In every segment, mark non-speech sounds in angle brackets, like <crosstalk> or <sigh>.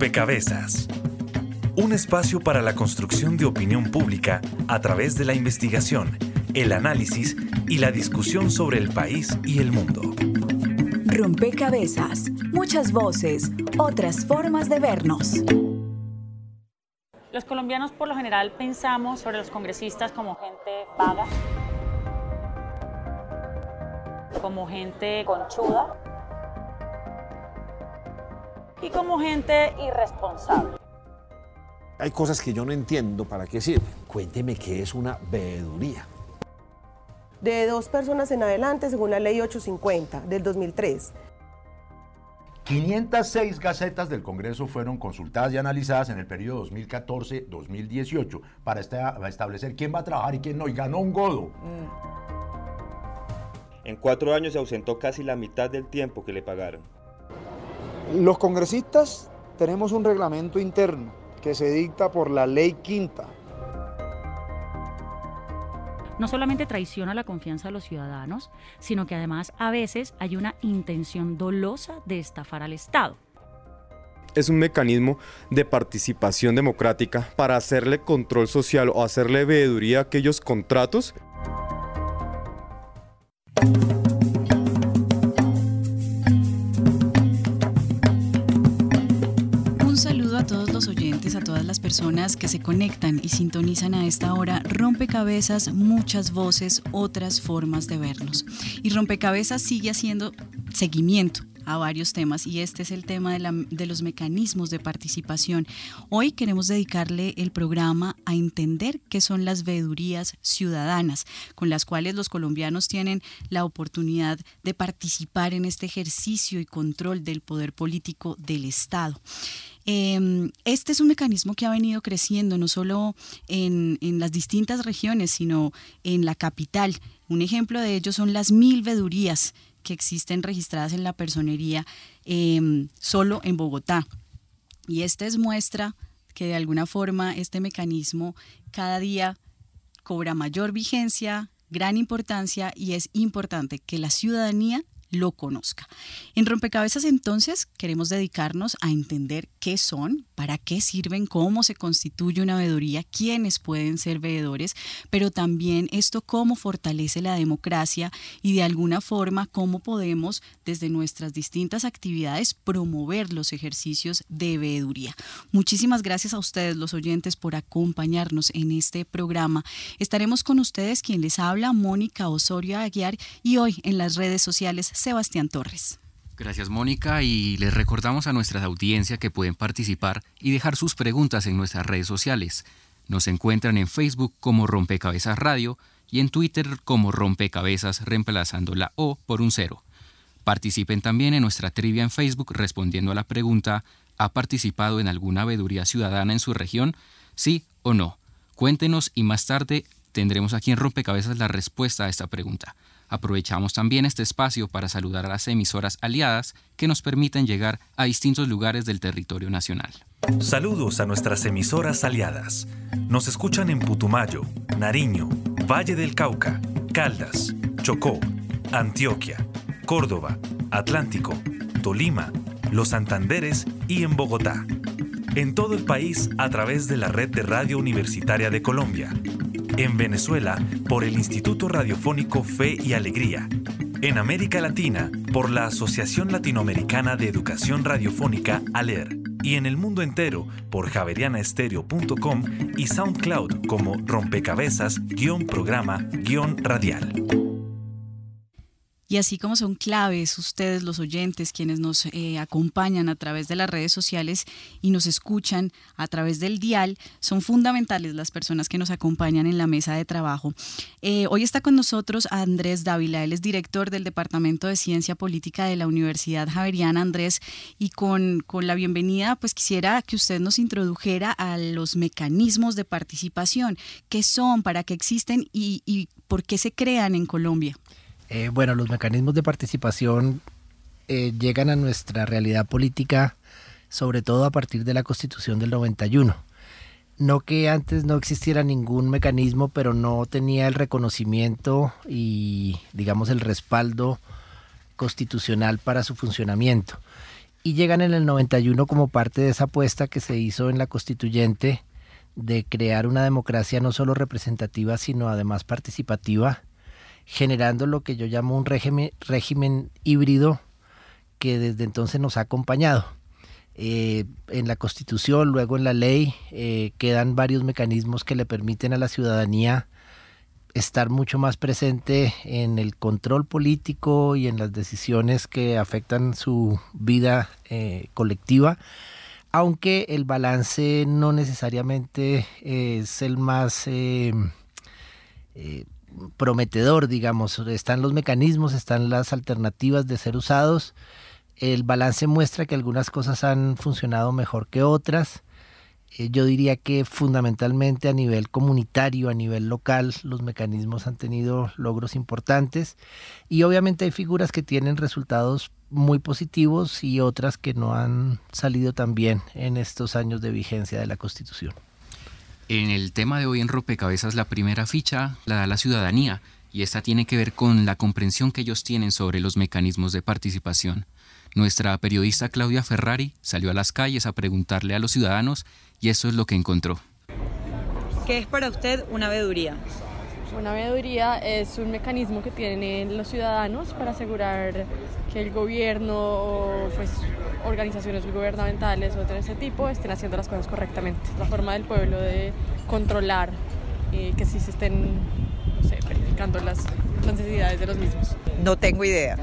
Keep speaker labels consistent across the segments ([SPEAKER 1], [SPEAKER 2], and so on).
[SPEAKER 1] Rompecabezas. Un espacio para la construcción de opinión pública a través de la investigación, el análisis y la discusión sobre el país y el mundo.
[SPEAKER 2] Rompecabezas, muchas voces, otras formas de vernos.
[SPEAKER 3] Los colombianos por lo general pensamos sobre los congresistas como gente vaga, como gente conchuda y como gente irresponsable.
[SPEAKER 4] Hay cosas que yo no entiendo para qué sirven. Cuénteme qué es una veeduría.
[SPEAKER 5] De dos personas en adelante, según la ley 850 del 2003.
[SPEAKER 6] 506 gacetas del Congreso fueron consultadas y analizadas en el periodo 2014-2018 para establecer quién va a trabajar y quién no, y ganó un godo.
[SPEAKER 7] En cuatro años se ausentó casi la mitad del tiempo que le pagaron.
[SPEAKER 8] Los congresistas tenemos un reglamento interno que se dicta por la ley quinta.
[SPEAKER 9] No solamente traiciona la confianza de los ciudadanos, sino que además a veces hay una intención dolosa de estafar al Estado.
[SPEAKER 10] Es un mecanismo de participación democrática para hacerle control social o hacerle veeduría a aquellos contratos
[SPEAKER 11] personas que se conectan y sintonizan a esta hora, rompecabezas, muchas voces, otras formas de vernos. Y rompecabezas sigue haciendo seguimiento a varios temas y este es el tema de, los mecanismos de participación. Hoy queremos dedicarle el programa a entender qué son las veedurías ciudadanas, con las cuales los colombianos tienen la oportunidad de participar en este ejercicio y control del poder político del Estado. Em, este es un mecanismo que ha venido creciendo no solo en, las distintas regiones, sino en la capital. Un ejemplo de ello son las mil vedurías que existen registradas en la personería em, solo en Bogotá. Y esta es muestra que de alguna forma este mecanismo cada día cobra mayor vigencia, gran importancia y es importante que la ciudadanía lo conozca. En Rompecabezas entonces queremos dedicarnos a entender qué son, para qué sirven, cómo se constituye una veeduría, quiénes pueden ser veedores, pero también esto cómo fortalece la democracia y de alguna forma cómo podemos desde nuestras distintas actividades promover los ejercicios de veeduría. Muchísimas gracias a ustedes los oyentes por acompañarnos en este programa. Estaremos con ustedes quien les habla, Mónica Osorio Aguiar, y hoy en las redes sociales Sebastián Torres.
[SPEAKER 12] Gracias Mónica y les recordamos a nuestra audiencia que pueden participar y dejar sus preguntas en nuestras redes sociales. Nos encuentran en Facebook como Rompecabezas Radio y en Twitter como Rompecabezas reemplazando la O por un cero. Participen también en nuestra trivia en Facebook respondiendo a la pregunta ¿Ha participado en alguna veeduría ciudadana en su región? ¿Sí o no? Cuéntenos y más tarde tendremos aquí en Rompecabezas la respuesta a esta pregunta. Aprovechamos también este espacio para saludar a las emisoras aliadas que nos permiten llegar a distintos lugares del territorio nacional.
[SPEAKER 1] Saludos a nuestras emisoras aliadas. Nos escuchan en Putumayo, Nariño, Valle del Cauca, Caldas, Chocó, Antioquia, Córdoba, Atlántico, Tolima, Los Santanderes y en Bogotá. En todo el país a través de la red de Radio Universitaria de Colombia en Venezuela por el Instituto Radiofónico Fe y Alegría, en América Latina por la Asociación Latinoamericana de Educación Radiofónica ALER y en el mundo entero por javerianaestereo.com y SoundCloud como rompecabezas-programa-radial.
[SPEAKER 11] Y así como son claves ustedes, los oyentes, quienes nos eh, acompañan a través de las redes sociales y nos escuchan a través del dial, son fundamentales las personas que nos acompañan en la mesa de trabajo. Eh, hoy está con nosotros Andrés Dávila, él es director del Departamento de Ciencia Política de la Universidad Javeriana. Andrés, y con, con la bienvenida, pues quisiera que usted nos introdujera a los mecanismos de participación, qué son, para qué existen y, y por qué se crean en Colombia.
[SPEAKER 13] Eh, bueno, los mecanismos de participación eh, llegan a nuestra realidad política sobre todo a partir de la Constitución del 91. No que antes no existiera ningún mecanismo, pero no tenía el reconocimiento y, digamos, el respaldo constitucional para su funcionamiento. y llegan en el 91 como parte de esa apuesta que se hizo en la constituyente de crear una democracia no solo representativa, sino además participativa, generando lo que yo llamo un régimen, régimen híbrido que desde entonces nos ha acompañado. Eh, en la Constitución, luego en la ley, eh, quedan varios mecanismos que le permiten a la ciudadanía estar mucho más presente en el control político y en las decisiones que afectan su vida eh, colectiva, aunque el balance no necesariamente es el más prometedor, digamos. Están los mecanismos, están las alternativas de ser usados el balance muestra que algunas cosas han funcionado mejor que otras. Eh, yo diría que fundamentalmente a nivel comunitario, a nivel local, los mecanismos han tenido logros importantes y obviamente hay figuras que tienen resultados muy positivos y otras que no han salido tan bien en estos años de vigencia de la Constitución.
[SPEAKER 12] En el tema de hoy en Rompecabezas, la primera ficha la da la ciudadanía y esta tiene que ver con la comprensión que ellos tienen sobre los mecanismos de participación. Nuestra periodista Claudia Ferrari salió a las calles a preguntarle a los ciudadanos y eso es lo que encontró.
[SPEAKER 14] ¿Qué es para usted una veeduría?
[SPEAKER 15] Una veeduría es un mecanismo que tienen los ciudadanos para asegurar que el gobierno o pues, organizaciones gubernamentales o de ese tipo estén haciendo las cosas correctamente. La forma del pueblo de controlar eh, que sí se estén verificando las necesidades de los mismos.
[SPEAKER 14] No tengo idea.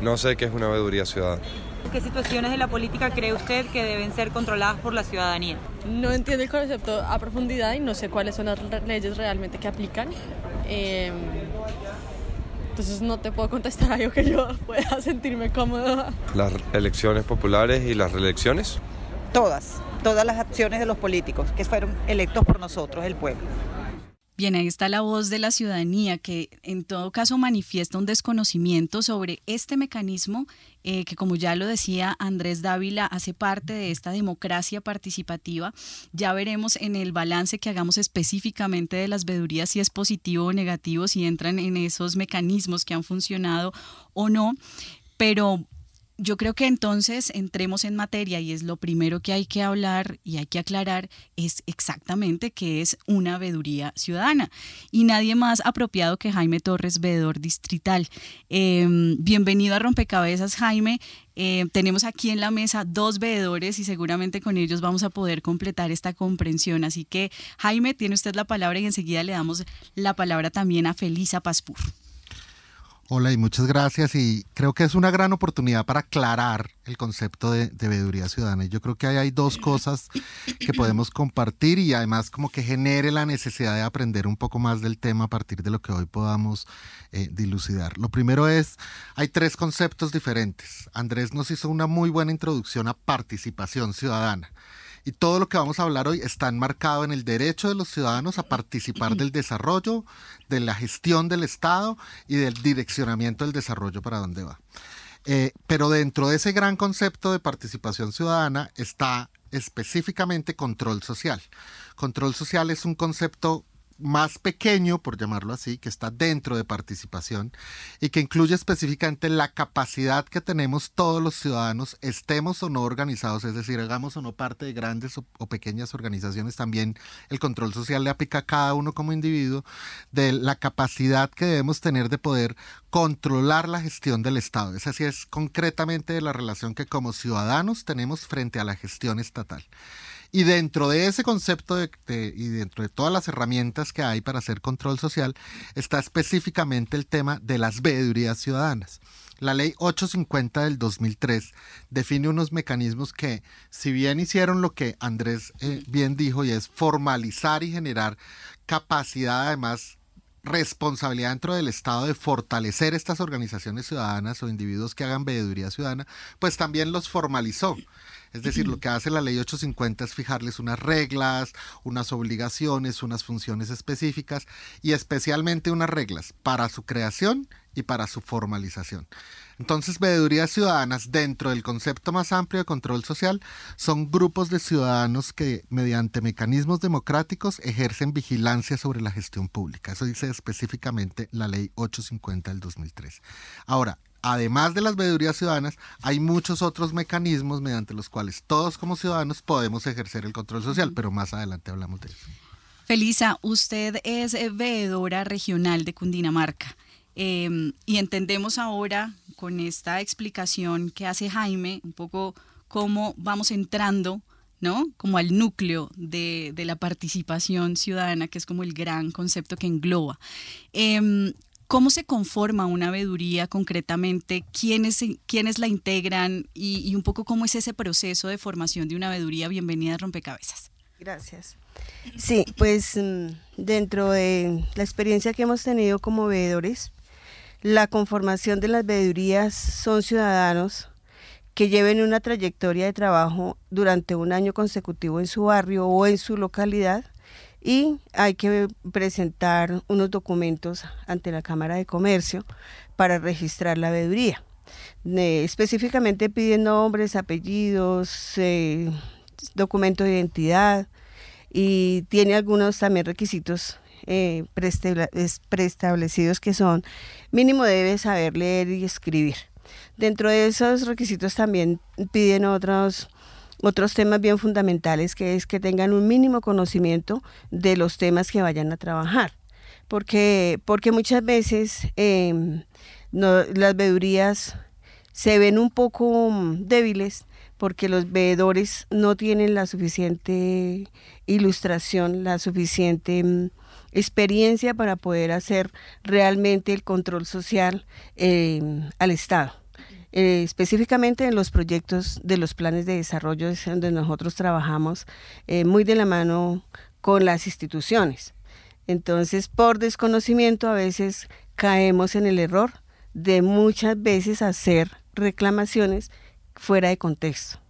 [SPEAKER 16] No sé qué es una veeduría ciudadana.
[SPEAKER 14] ¿Qué situaciones de la política cree usted que deben ser controladas por la ciudadanía?
[SPEAKER 15] No entiendo el concepto a profundidad y no sé cuáles son las leyes realmente que aplican. Em, entonces no te puedo contestar algo que yo <laughs> pueda sentirme cómoda.
[SPEAKER 16] Las elecciones populares y las reelecciones.
[SPEAKER 14] Todas, todas las acciones de los políticos que fueron electos por nosotros, el pueblo.
[SPEAKER 11] Bien, ahí está la voz de la ciudadanía que en todo caso manifiesta un desconocimiento sobre este mecanismo eh, que como ya lo decía Andrés Dávila hace parte de esta democracia participativa. Ya veremos en el balance que hagamos específicamente de las vedurías si es positivo o negativo, si entran en esos mecanismos que han funcionado o no. Pero yo creo que entonces entremos en materia y es lo primero que hay que hablar y hay que aclarar es exactamente qué es una veeduría ciudadana. Y nadie más apropiado que Jaime Torres, veedor distrital. Em, bienvenido a Rompecabezas, Jaime. Em, tenemos aquí en la mesa dos veedores y seguramente con ellos vamos a poder completar esta comprensión. Así que, Jaime, tiene usted la palabra y enseguida le damos la palabra también a Felisa Paspur.
[SPEAKER 17] Hola y muchas gracias y creo que es una gran oportunidad para aclarar el concepto de, de veeduría ciudadana. Yo creo que hay dos cosas que podemos compartir y además como que genere la necesidad de aprender un poco más del tema a partir de lo que hoy podamos eh, dilucidar. Lo primero es, hay tres conceptos diferentes. Andrés nos hizo una muy buena introducción a participación ciudadana. Y todo lo que vamos a hablar hoy está enmarcado en el derecho de los ciudadanos a participar del desarrollo, de la gestión del Estado y del direccionamiento del desarrollo para dónde va. Eh, pero dentro de ese gran concepto de participación ciudadana está específicamente control social. Control social es un concepto más pequeño, por llamarlo así, que está dentro de participación y que incluye específicamente la capacidad que tenemos todos los ciudadanos, estemos o no organizados, es decir, hagamos o no parte de grandes o, pequeñas organizaciones, también el control social le aplica a cada uno como individuo, de la capacidad que debemos tener de poder controlar la gestión del Estado. Esa sí es concretamente la relación que como ciudadanos tenemos frente a la gestión estatal. Y dentro de ese concepto de, y dentro de todas las herramientas que hay para hacer control social, está específicamente el tema de las veedurías ciudadanas. La ley 850 del 2003 define unos mecanismos que, si bien hicieron lo que Andrés eh, bien dijo, y es formalizar y generar capacidad además responsabilidad dentro del Estado de fortalecer estas organizaciones ciudadanas o individuos que hagan veeduría ciudadana, pues también los formalizó. Es decir, lo que hace la ley 850 es fijarles unas reglas, unas obligaciones, unas funciones específicas y especialmente unas reglas para su creación y para su formalización. Entonces, veedurías ciudadanas dentro del concepto más amplio de control social son grupos de ciudadanos que mediante mecanismos democráticos ejercen vigilancia sobre la gestión pública. Eso dice específicamente la ley 850 del 2003. Ahora, además de las veedurías ciudadanas, hay muchos otros mecanismos mediante los cuales todos como ciudadanos podemos ejercer el control social, pero más adelante hablamos de eso.
[SPEAKER 11] Felisa, usted es eh, veedora regional de Cundinamarca em, y entendemos ahora con esta explicación que hace Jaime un poco cómo vamos entrando ¿no? Como al núcleo de, la participación ciudadana, que es como el gran concepto que engloba. Em, ¿Cómo se conforma una veeduría concretamente? ¿Quiénes, quiénes la integran? Y, un poco cómo es ese proceso de formación de una veeduría. Bienvenida a Rompecabezas.
[SPEAKER 5] Gracias. Sí, pues mm, dentro de la experiencia que hemos tenido como veedores, la conformación de las veedurías son ciudadanos que lleven una trayectoria de trabajo durante un año consecutivo en su barrio o en su localidad y hay que presentar unos documentos ante la Cámara de Comercio para registrar la veeduría. específicamente piden nombres, apellidos, eh, documento de identidad y tiene algunos también requisitos eh, preestablecidos que son mínimo debe saber leer y escribir. Dentro de esos requisitos también piden otros otros temas bien fundamentales, que es que tengan un mínimo conocimiento de los temas que vayan a trabajar. Porque, porque muchas veces em, las veedurías se ven un poco débiles porque los veedores no tienen la suficiente ilustración, la suficiente em, experiencia para poder hacer realmente el control social em, al Estado. Eh, específicamente en los proyectos de los planes de desarrollo donde nosotros trabajamos eh, muy de la mano con las instituciones. Entonces, por desconocimiento a veces caemos en el error de muchas veces hacer reclamaciones fuera de contexto.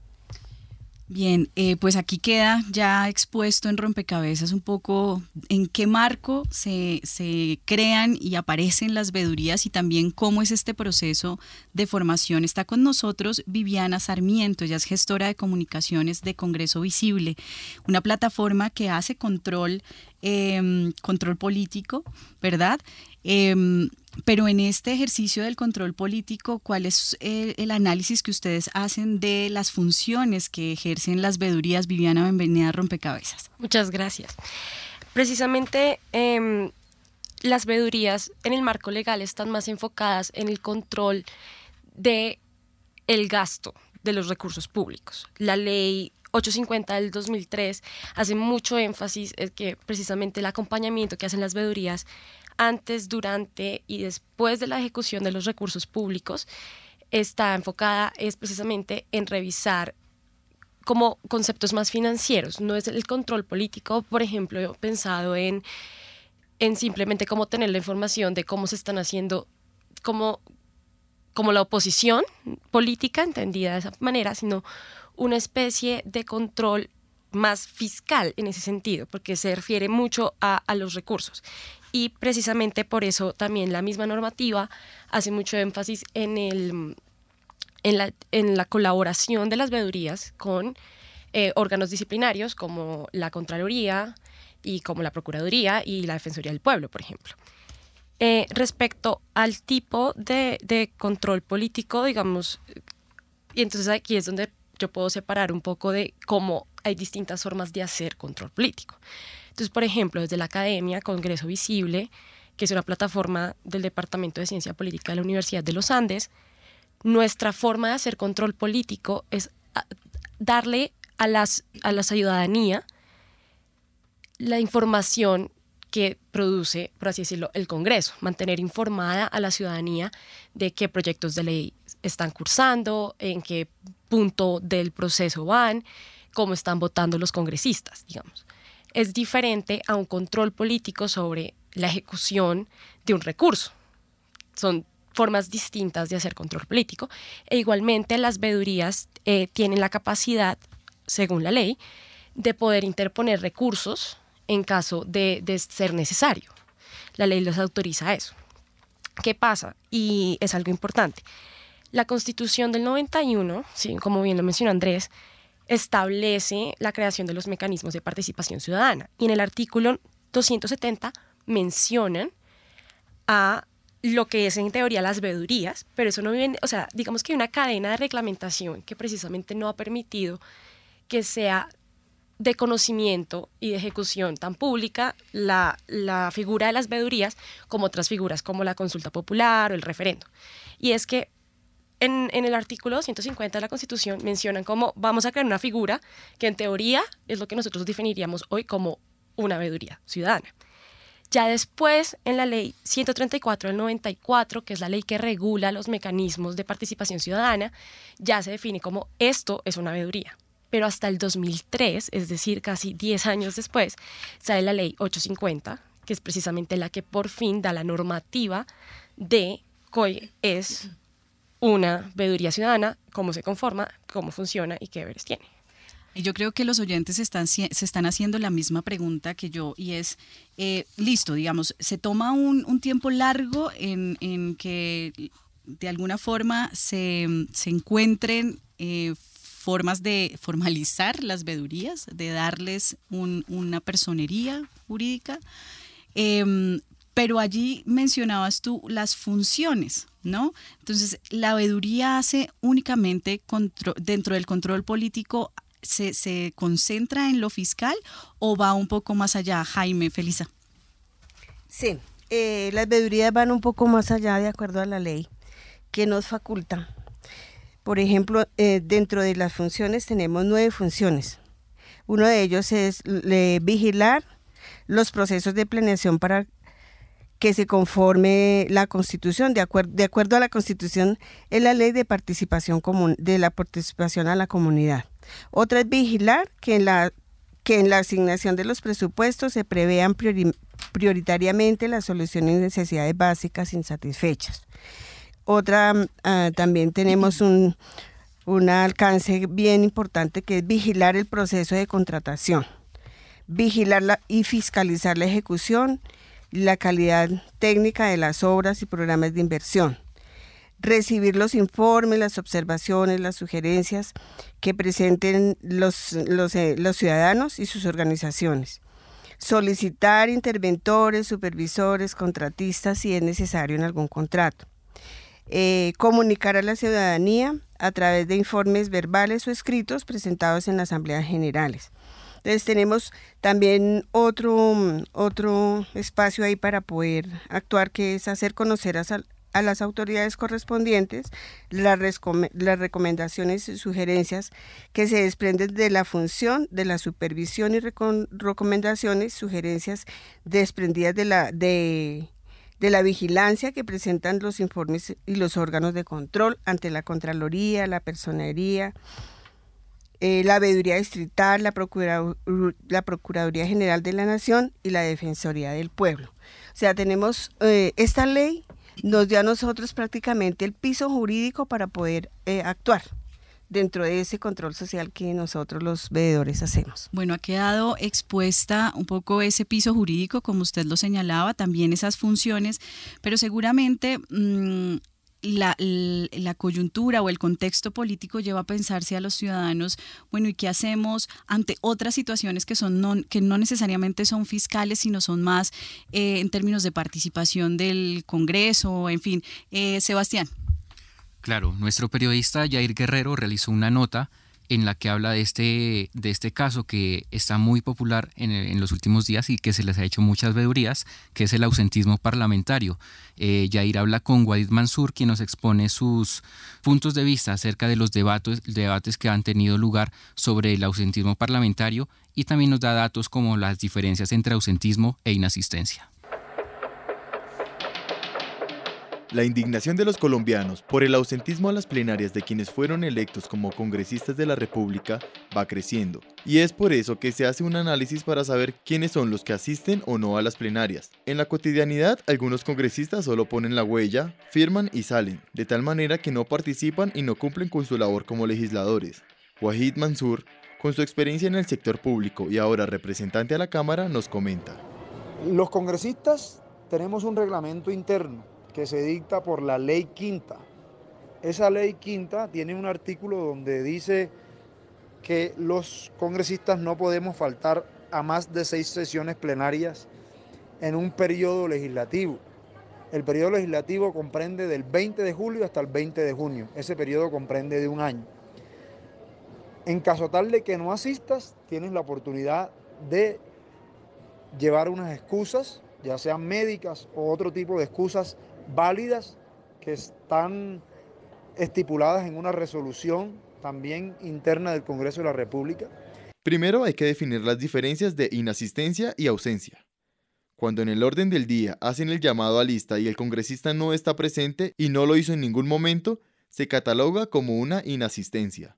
[SPEAKER 11] Bien, eh, pues aquí queda ya expuesto en rompecabezas un poco en qué marco se, se, crean y aparecen las vedurías y también cómo es este proceso de formación. Está con nosotros Viviana Sarmiento, ella es gestora de comunicaciones de Congreso Visible, una plataforma que hace control, eh, control político, ¿verdad? Em, pero en este ejercicio del control político, ¿cuál es eh, el, análisis que ustedes hacen de las funciones que ejercen las vedurías? Viviana, bienvenida a Rompecabezas.
[SPEAKER 18] Muchas gracias. Precisamente em, las vedurías en el marco legal están más enfocadas en el control de el gasto de los recursos públicos. La ley 850 del 2003 hace mucho énfasis en que precisamente el acompañamiento que hacen las vedurías antes, durante y después de la ejecución de los recursos públicos está enfocada es precisamente en revisar como conceptos más financieros, no es el control político, por ejemplo, pensado en, en simplemente cómo tener la información de cómo se están haciendo, como, como la oposición política, entendida de esa manera, sino una especie de control más fiscal en ese sentido, porque se refiere mucho a, a los recursos y precisamente por eso también la misma normativa hace mucho énfasis en, el, en, la, en la colaboración de las veedurías con eh, órganos disciplinarios como la Contraloría y como la Procuraduría y la Defensoría del Pueblo, por ejemplo. Eh, respecto al tipo de, de control político, digamos, y entonces aquí es donde yo puedo separar un poco de cómo hay distintas formas de hacer control político. Entonces, por ejemplo, desde la academia, Congreso Visible, que es una plataforma del Departamento de Ciencia Política de la Universidad de los Andes, nuestra forma de hacer control político es ah, darle a, las, a la ciudadanía la información que produce, por así decirlo, el Congreso, mantener informada a la ciudadanía de qué proyectos de ley están cursando, en qué punto del proceso van, cómo están votando los congresistas, digamos es diferente a un control político sobre la ejecución de un recurso. Son formas distintas de hacer control político. E igualmente las vedurías eh, tienen la capacidad, según la ley, de poder interponer recursos en caso de, ser necesario. La ley los autoriza a eso. ¿Qué pasa? Y es algo importante. La Constitución del 91, ¿sí? como bien lo mencionó Andrés, establece la creación de los mecanismos de participación ciudadana. Y en el artículo 270 mencionan a lo que es en teoría las veedurías, pero eso no viene, o sea, digamos que hay una cadena de reglamentación que precisamente no ha permitido que sea de conocimiento y de ejecución tan pública la, la figura de las veedurías como otras figuras como la consulta popular o el referendo. Y es que en, en, el artículo 250 de la Constitución mencionan cómo vamos a crear una figura que en teoría es lo que nosotros definiríamos hoy como una veeduría ciudadana. Ya después, en la ley 134 del 94, que es la ley que regula los mecanismos de participación ciudadana, ya se define como esto es una veeduría. Pero hasta el 2003, es decir, casi 10 años después, sale la ley 850, que es precisamente la que por fin da la normativa de que es una veeduría ciudadana, cómo se conforma, cómo funciona y qué deberes tiene.
[SPEAKER 11] Y yo creo que los oyentes están, se están haciendo la misma pregunta que yo y es, eh, listo, digamos, se toma un, un tiempo largo en, en, que de alguna forma se, se encuentren eh, formas de formalizar las vedurías, de darles un, una personería jurídica. Eh, pero allí mencionabas tú las funciones, ¿no? Entonces, la veeduría hace únicamente dentro del control político se, se concentra en lo fiscal o va un poco más allá, Jaime, Felisa?
[SPEAKER 5] Sí, eh, las veedurías van un poco más allá de acuerdo a la ley que nos faculta. Por ejemplo, eh, dentro de las funciones tenemos nueve funciones. Uno de ellos es vigilar los procesos de planeación para que se conforme la Constitución. De, de acuerdo a la Constitución, es la ley de participación común, de la participación a la comunidad. Otra es vigilar que en la, que en la asignación de los presupuestos se prevean prioritariamente las soluciones de necesidades básicas insatisfechas. Otra, ah, también tenemos un, un alcance bien importante que es vigilar el proceso de contratación, vigilar y fiscalizar la ejecución, la calidad técnica de las obras y programas de inversión, recibir los informes, las observaciones, las sugerencias que presenten los, los, eh, ciudadanos y sus organizaciones. Solicitar interventores, supervisores, contratistas si es necesario en algún contrato. Eh, comunicar a la ciudadanía a través de informes verbales o escritos presentados en las asambleas generales. Entonces tenemos también otro, otro espacio ahí para poder actuar, que es hacer conocer a, a las autoridades correspondientes las, las recomendaciones y sugerencias que se desprenden de la función de la supervisión y recomendaciones, sugerencias desprendidas de la, de, de la vigilancia que presentan los informes y los órganos de control ante la Contraloría, la Personería, eh, la Veeduría Distrital, la, la Procuraduría General de la Nación y la Defensoría del Pueblo. O sea, tenemos eh, esta ley nos dio a nosotros prácticamente el piso jurídico para poder eh, actuar dentro de ese control social que nosotros los veedores hacemos.
[SPEAKER 11] Bueno, ha quedado expuesta un poco ese piso jurídico, como usted lo señalaba, también esas funciones, pero seguramente mm, la, la, coyuntura o el contexto político lleva a pensarse a los ciudadanos, bueno, ¿y qué hacemos ante otras situaciones que, son no, que no necesariamente son fiscales, sino son más eh, en términos de participación del Congreso, en fin? Eh, Sebastián.
[SPEAKER 12] Claro, nuestro periodista Jair Guerrero realizó una nota en la que habla de este, de este caso que está muy popular en, los últimos días y que se les ha hecho muchas vedurías, que es el ausentismo parlamentario. Eh, Yair habla con Wadid Mansur, quien nos expone sus puntos de vista acerca de los debates, debates que han tenido lugar sobre el ausentismo parlamentario y también nos da datos como las diferencias entre ausentismo e inasistencia.
[SPEAKER 19] La indignación de los colombianos por el ausentismo a las plenarias de quienes fueron electos como congresistas de la República va creciendo, y es por eso que se hace un análisis para saber quiénes son los que asisten o no a las plenarias. En la cotidianidad, algunos congresistas solo ponen la huella, firman y salen, de tal manera que no participan y no cumplen con su labor como legisladores. Wahid Mansur, con su experiencia en el sector público y ahora representante a la Cámara, nos comenta.
[SPEAKER 8] Los congresistas tenemos un reglamento interno que se dicta por la ley quinta. Esa ley quinta tiene un artículo donde dice que los congresistas no podemos faltar a más de seis sesiones plenarias en un periodo legislativo. El periodo legislativo comprende del 20 de julio hasta el 20 de junio. Ese periodo comprende de un año. En caso tal de que no asistas, tienes la oportunidad de llevar unas excusas, ya sean médicas o otro tipo de excusas válidas que están estipuladas en una resolución también interna del Congreso de la República.
[SPEAKER 19] Primero hay que definir las diferencias de inasistencia y ausencia. Cuando en el orden del día hacen el llamado a lista y el congresista no está presente y no lo hizo en ningún momento, se cataloga como una inasistencia.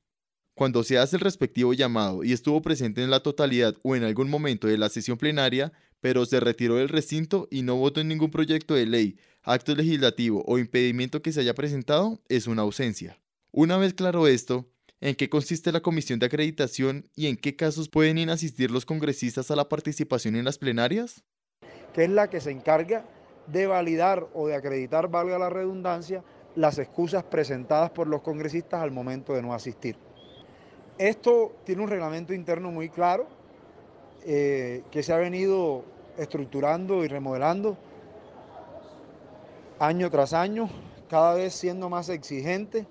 [SPEAKER 19] Cuando se hace el respectivo llamado y estuvo presente en la totalidad o en algún momento de la sesión plenaria, pero se retiró del recinto y no votó en ningún proyecto de ley, acto legislativo o impedimento que se haya presentado, es una ausencia. Una vez claro esto, ¿en qué consiste la comisión de acreditación y en qué casos pueden inasistir los congresistas a la participación en las plenarias?
[SPEAKER 8] Que es la que se encarga de validar o de acreditar, valga la redundancia, las excusas presentadas por los congresistas al momento de no asistir. Esto tiene un reglamento interno muy claro eh, que se ha venido estructurando y remodelando año tras año, cada vez siendo más exigente,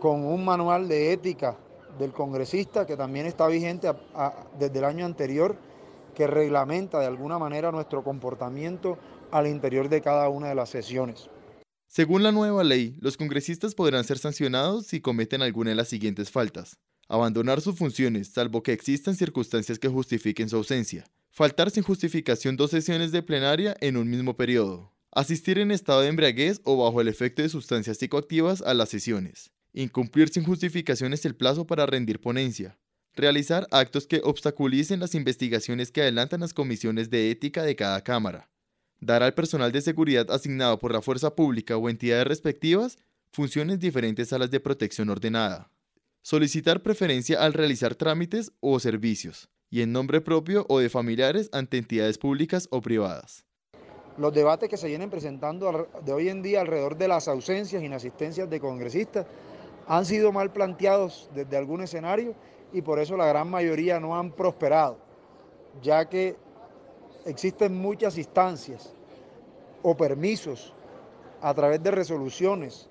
[SPEAKER 8] con un manual de ética del congresista que también está vigente desde el año anterior, que reglamenta de alguna manera nuestro comportamiento al interior de cada una de las sesiones.
[SPEAKER 19] Según la nueva ley, los congresistas podrán ser sancionados si cometen alguna de las siguientes faltas. Abandonar sus funciones, salvo que existan circunstancias que justifiquen su ausencia. Faltar sin justificación dos sesiones de plenaria en un mismo periodo. Asistir en estado de embriaguez o bajo el efecto de sustancias psicoactivas a las sesiones. Incumplir sin justificaciones el plazo para rendir ponencia. Realizar actos que obstaculicen las investigaciones que adelantan las comisiones de ética de cada Cámara. Dar al personal de seguridad asignado por la fuerza pública o entidades respectivas funciones diferentes a las de protección ordenada. Solicitar preferencia al realizar trámites o servicios, y en nombre propio o de familiares ante entidades públicas o privadas
[SPEAKER 8] los debates que se vienen presentando de hoy en día alrededor de las ausencias y inasistencias de congresistas han sido mal planteados desde algún escenario y por eso la gran mayoría no han prosperado, ya que existen muchas instancias o permisos a través de resoluciones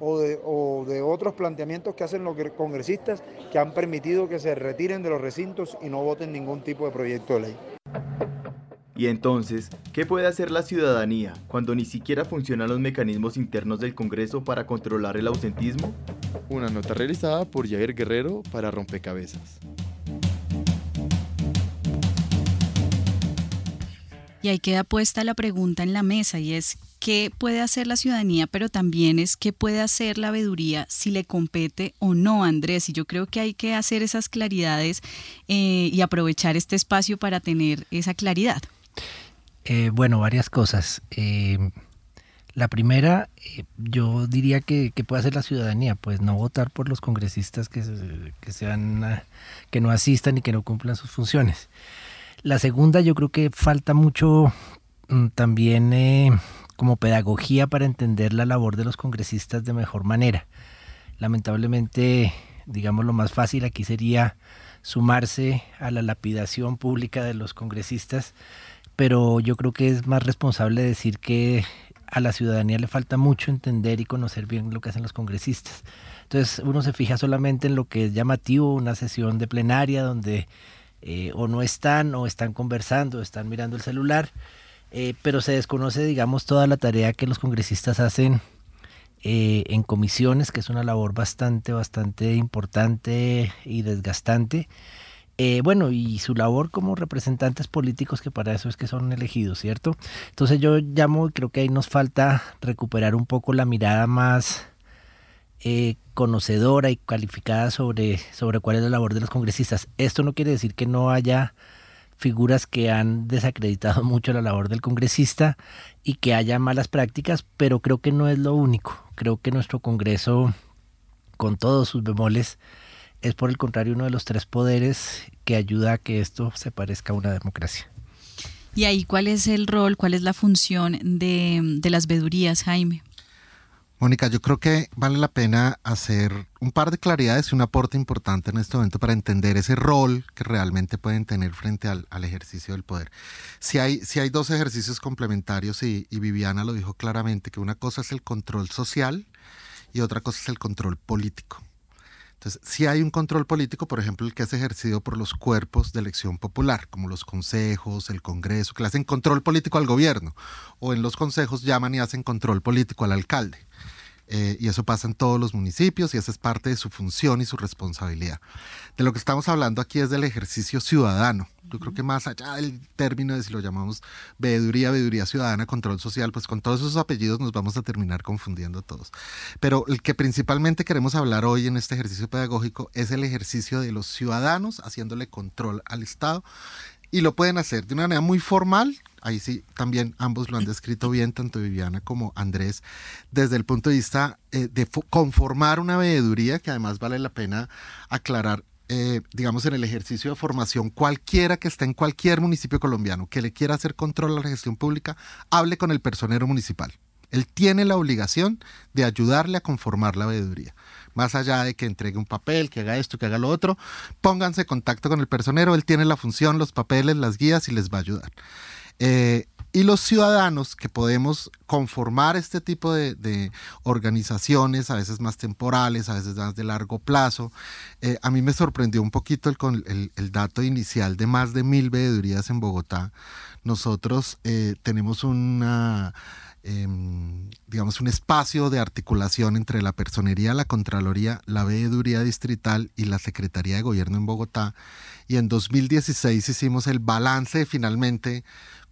[SPEAKER 8] o de, o de, otros planteamientos que hacen los congresistas que han permitido que se retiren de los recintos y no voten ningún tipo de proyecto de ley.
[SPEAKER 19] Y entonces, ¿qué puede hacer la ciudadanía cuando ni siquiera funcionan los mecanismos internos del Congreso para controlar el ausentismo? Una nota realizada por Jair Guerrero para Rompecabezas.
[SPEAKER 11] Y ahí queda puesta la pregunta en la mesa y es qué puede hacer la ciudadanía, pero también es qué puede hacer la veeduría si le compete o no, Andrés. Y yo creo que hay que hacer esas claridades eh, y aprovechar este espacio para tener esa claridad.
[SPEAKER 13] Eh, bueno, varias cosas. Eh, la primera, eh, yo diría que, puede hacer la ciudadanía, pues no votar por los congresistas que, sean, ah, que no asistan y que no cumplan sus funciones. La segunda, yo creo que falta mucho mm, también como pedagogía para entender la labor de los congresistas de mejor manera. Lamentablemente, digamos, lo más fácil aquí sería sumarse a la lapidación pública de los congresistas pero yo creo que es más responsable decir que a la ciudadanía le falta mucho entender y conocer bien lo que hacen los congresistas. Entonces uno se fija solamente en lo que es llamativo, una sesión de plenaria donde eh, o no están o están conversando, o están mirando el celular, eh, pero se desconoce, digamos, toda la tarea que los congresistas hacen eh, en comisiones, que es una labor bastante, bastante importante y desgastante. Eh, bueno, y su labor como representantes políticos, que para eso es que son elegidos, ¿cierto? Entonces yo llamo, creo que ahí nos falta recuperar un poco la mirada más eh, conocedora y calificada sobre, sobre cuál es la labor de los congresistas. Esto no quiere decir que no haya figuras que han desacreditado <laughs> mucho la labor del congresista y que haya malas prácticas, pero creo que no es lo único. Creo que nuestro Congreso, con todos sus bemoles, es por el contrario uno de los tres poderes que ayuda a que esto se parezca a una democracia.
[SPEAKER 11] ¿Y ahí cuál es el rol, cuál es la función de, las vedurías, Jaime?
[SPEAKER 17] Mónica, yo creo que vale la pena hacer un par de claridades y un aporte importante en este momento para entender ese rol que realmente pueden tener frente al, ejercicio del poder. Si hay, si hay dos ejercicios complementarios y, y Viviana lo dijo claramente, que una cosa es el control social y otra cosa es el control político. Entonces, si hay un control político, por ejemplo, el que es ejercido por los cuerpos de elección popular, como los consejos, el Congreso, que le hacen control político al gobierno, o en los consejos llaman y hacen control político al alcalde. Eh, y eso pasa en todos los municipios y esa es parte de su función y su responsabilidad. De lo que estamos hablando aquí es del ejercicio ciudadano. Yo creo que más allá del término de si lo llamamos veeduría, veeduría ciudadana, control social, pues con todos esos apellidos nos vamos a terminar confundiendo todos. Pero el que principalmente queremos hablar hoy en este ejercicio pedagógico es el ejercicio de los ciudadanos haciéndole control al Estado y lo pueden hacer de una manera muy formal, ahí sí también ambos lo han descrito bien, tanto Viviana como Andrés, desde el punto de vista eh, de conformar una veeduría, que además vale la pena aclarar, eh, digamos, en el ejercicio de formación, cualquiera que esté en cualquier municipio colombiano que le quiera hacer control a la gestión pública, hable con el personero municipal. Él tiene la obligación de ayudarle a conformar la veeduría. Más allá de que entregue un papel, que haga esto, que haga lo otro, pónganse en contacto con el personero. Él tiene la función, los papeles, las guías y les va a ayudar. Eh, y los ciudadanos que podemos conformar este tipo de, organizaciones, a veces más temporales, a veces más de largo plazo. Eh, a mí me sorprendió un poquito el, el, dato inicial de más de mil veedurías en Bogotá. Nosotros eh, tenemos una... Em, digamos, un espacio de articulación entre la Personería, la Contraloría, la Veeduría Distrital y la Secretaría de Gobierno en Bogotá. Y en 2016 hicimos el balance finalmente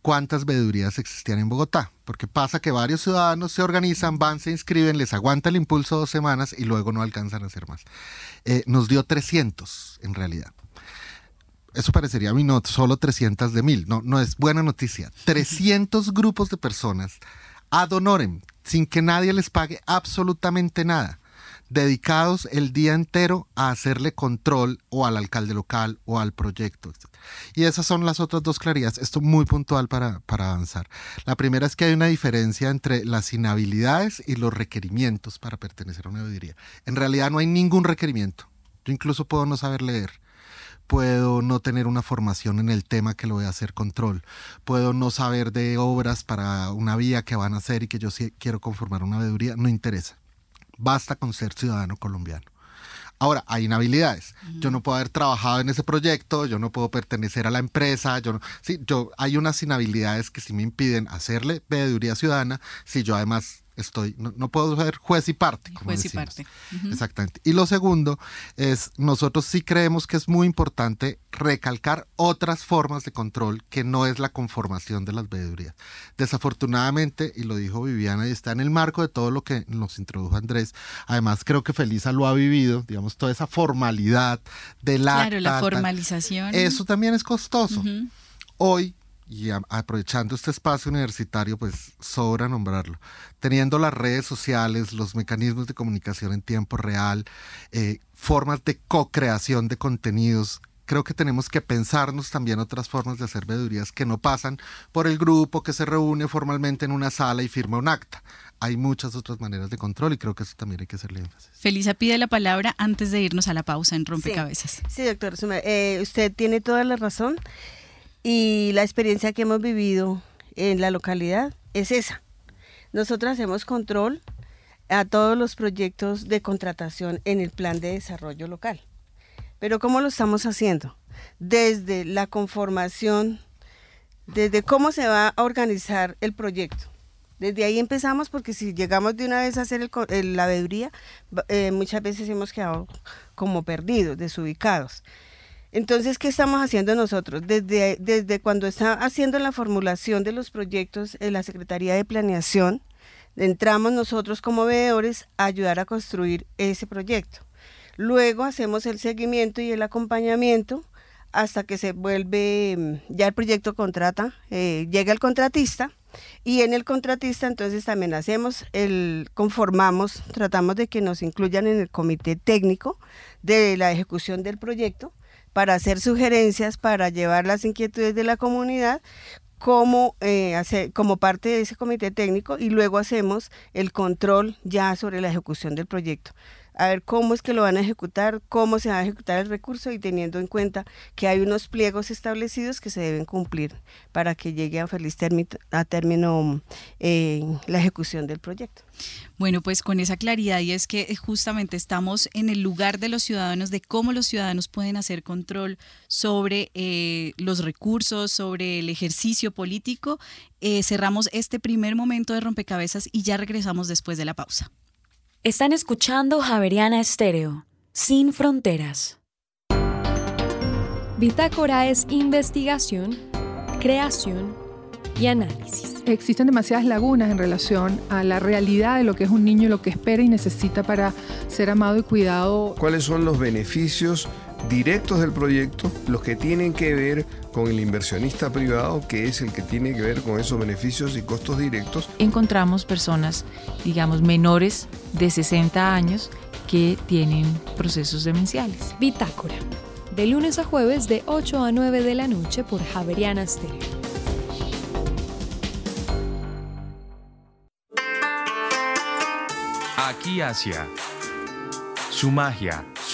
[SPEAKER 17] cuántas veedurías existían en Bogotá, porque pasa que varios ciudadanos se organizan, van, se inscriben, les aguanta el impulso dos semanas y luego no alcanzan a hacer más. Eh, nos dio 300 en realidad. Eso parecería a mí no, solo 300 de mil, no, no es buena noticia. 300 grupos de personas ad honorem, sin que nadie les pague absolutamente nada dedicados el día entero a hacerle control o al alcalde local o al proyecto. Y esas son las otras dos claridades. Esto muy puntual para, para avanzar. La primera es que hay una diferencia entre las inhabilidades y los requerimientos para pertenecer a una veeduría. En realidad no hay ningún requerimiento. Yo incluso puedo no saber leer puedo no tener una formación en el tema que lo voy a hacer control, puedo no saber de obras para una vía que van a hacer y que yo quiero conformar una veeduría, no interesa. Basta con ser ciudadano colombiano. Ahora, hay inhabilidades. Yo no puedo haber trabajado en ese proyecto, yo no puedo pertenecer a la empresa, yo no, sí, yo hay unas inhabilidades que sí me impiden hacerle veeduría ciudadana si yo además estoy, no, puedo ser juez y parte. Como juez y parte. Exactamente. Y lo segundo es, nosotros sí creemos que es muy importante recalcar otras formas de control que no es la conformación de las veedurías. Desafortunadamente, y lo dijo Viviana, y está en el marco de todo lo que nos introdujo Andrés, además creo que Felisa lo ha vivido, digamos, toda esa formalidad de la...
[SPEAKER 11] Claro, la formalización.
[SPEAKER 17] eso también es costoso. Hoy y aprovechando este espacio universitario, pues sobra nombrarlo. Teniendo las redes sociales, los mecanismos de comunicación en tiempo real, eh, formas de co-creación de contenidos, creo que tenemos que pensarnos también otras formas de hacer veedurías que no pasan por el grupo que se reúne formalmente en una sala y firma un acta. Hay muchas otras maneras de control y creo que eso también hay que hacerle énfasis.
[SPEAKER 11] Felisa pide la palabra antes de irnos a la pausa en Rompecabezas.
[SPEAKER 5] Sí, doctor. Eh, usted tiene toda la razón. Y la experiencia que hemos vivido en la localidad es esa. Nosotros hacemos control a todos los proyectos de contratación en el plan de desarrollo local. Pero ¿cómo lo estamos haciendo? Desde la conformación, desde cómo se va a organizar el proyecto. Desde ahí empezamos porque si llegamos de una vez a hacer la veeduría, eh, muchas veces hemos quedado como perdidos, desubicados. Entonces, ¿qué estamos haciendo nosotros? Desde, desde cuando está haciendo la formulación de los proyectos en la Secretaría de Planeación, entramos nosotros como veedores a ayudar a construir ese proyecto. Luego hacemos el seguimiento y el acompañamiento hasta que se vuelve, ya el proyecto contrata, eh, llega el contratista y en el contratista entonces también hacemos el, conformamos, tratamos de que nos incluyan en el comité técnico de la ejecución del proyecto para hacer sugerencias, para llevar las inquietudes de la comunidad como, eh, como parte de ese comité técnico y luego hacemos el control ya sobre la ejecución del proyecto a ver cómo es que lo van a ejecutar, cómo se va a ejecutar el recurso y teniendo en cuenta que hay unos pliegos establecidos que se deben cumplir para que llegue a feliz a término eh, la ejecución del proyecto.
[SPEAKER 11] Bueno, pues con esa claridad y es que justamente estamos en el lugar de los ciudadanos, de cómo los ciudadanos pueden hacer control sobre eh, los recursos, sobre el ejercicio político. Eh, cerramos este primer momento de rompecabezas y ya regresamos después de la pausa.
[SPEAKER 2] Están escuchando Javeriana Estéreo, sin fronteras.
[SPEAKER 20] Bitácora es investigación, creación y análisis.
[SPEAKER 21] Existen demasiadas lagunas en relación a la realidad de lo que es un niño, lo que espera y necesita para ser amado y cuidado.
[SPEAKER 22] ¿Cuáles son los beneficios directos del proyecto, los que tienen que ver con el inversionista privado, que es el que tiene que ver con esos beneficios y costos directos.
[SPEAKER 23] Encontramos personas, digamos, menores de 60 años que tienen procesos demenciales.
[SPEAKER 20] Bitácora, de lunes a jueves de 8 a 9 de la noche por Javeriana Stereo.
[SPEAKER 1] Aquí Asia. Su magia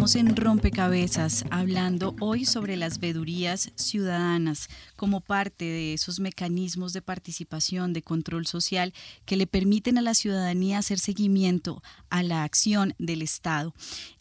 [SPEAKER 11] Estamos en Rompecabezas hablando hoy sobre las vedurías ciudadanas como parte de esos mecanismos de participación, de control social que le permiten a la ciudadanía hacer seguimiento a la acción del Estado.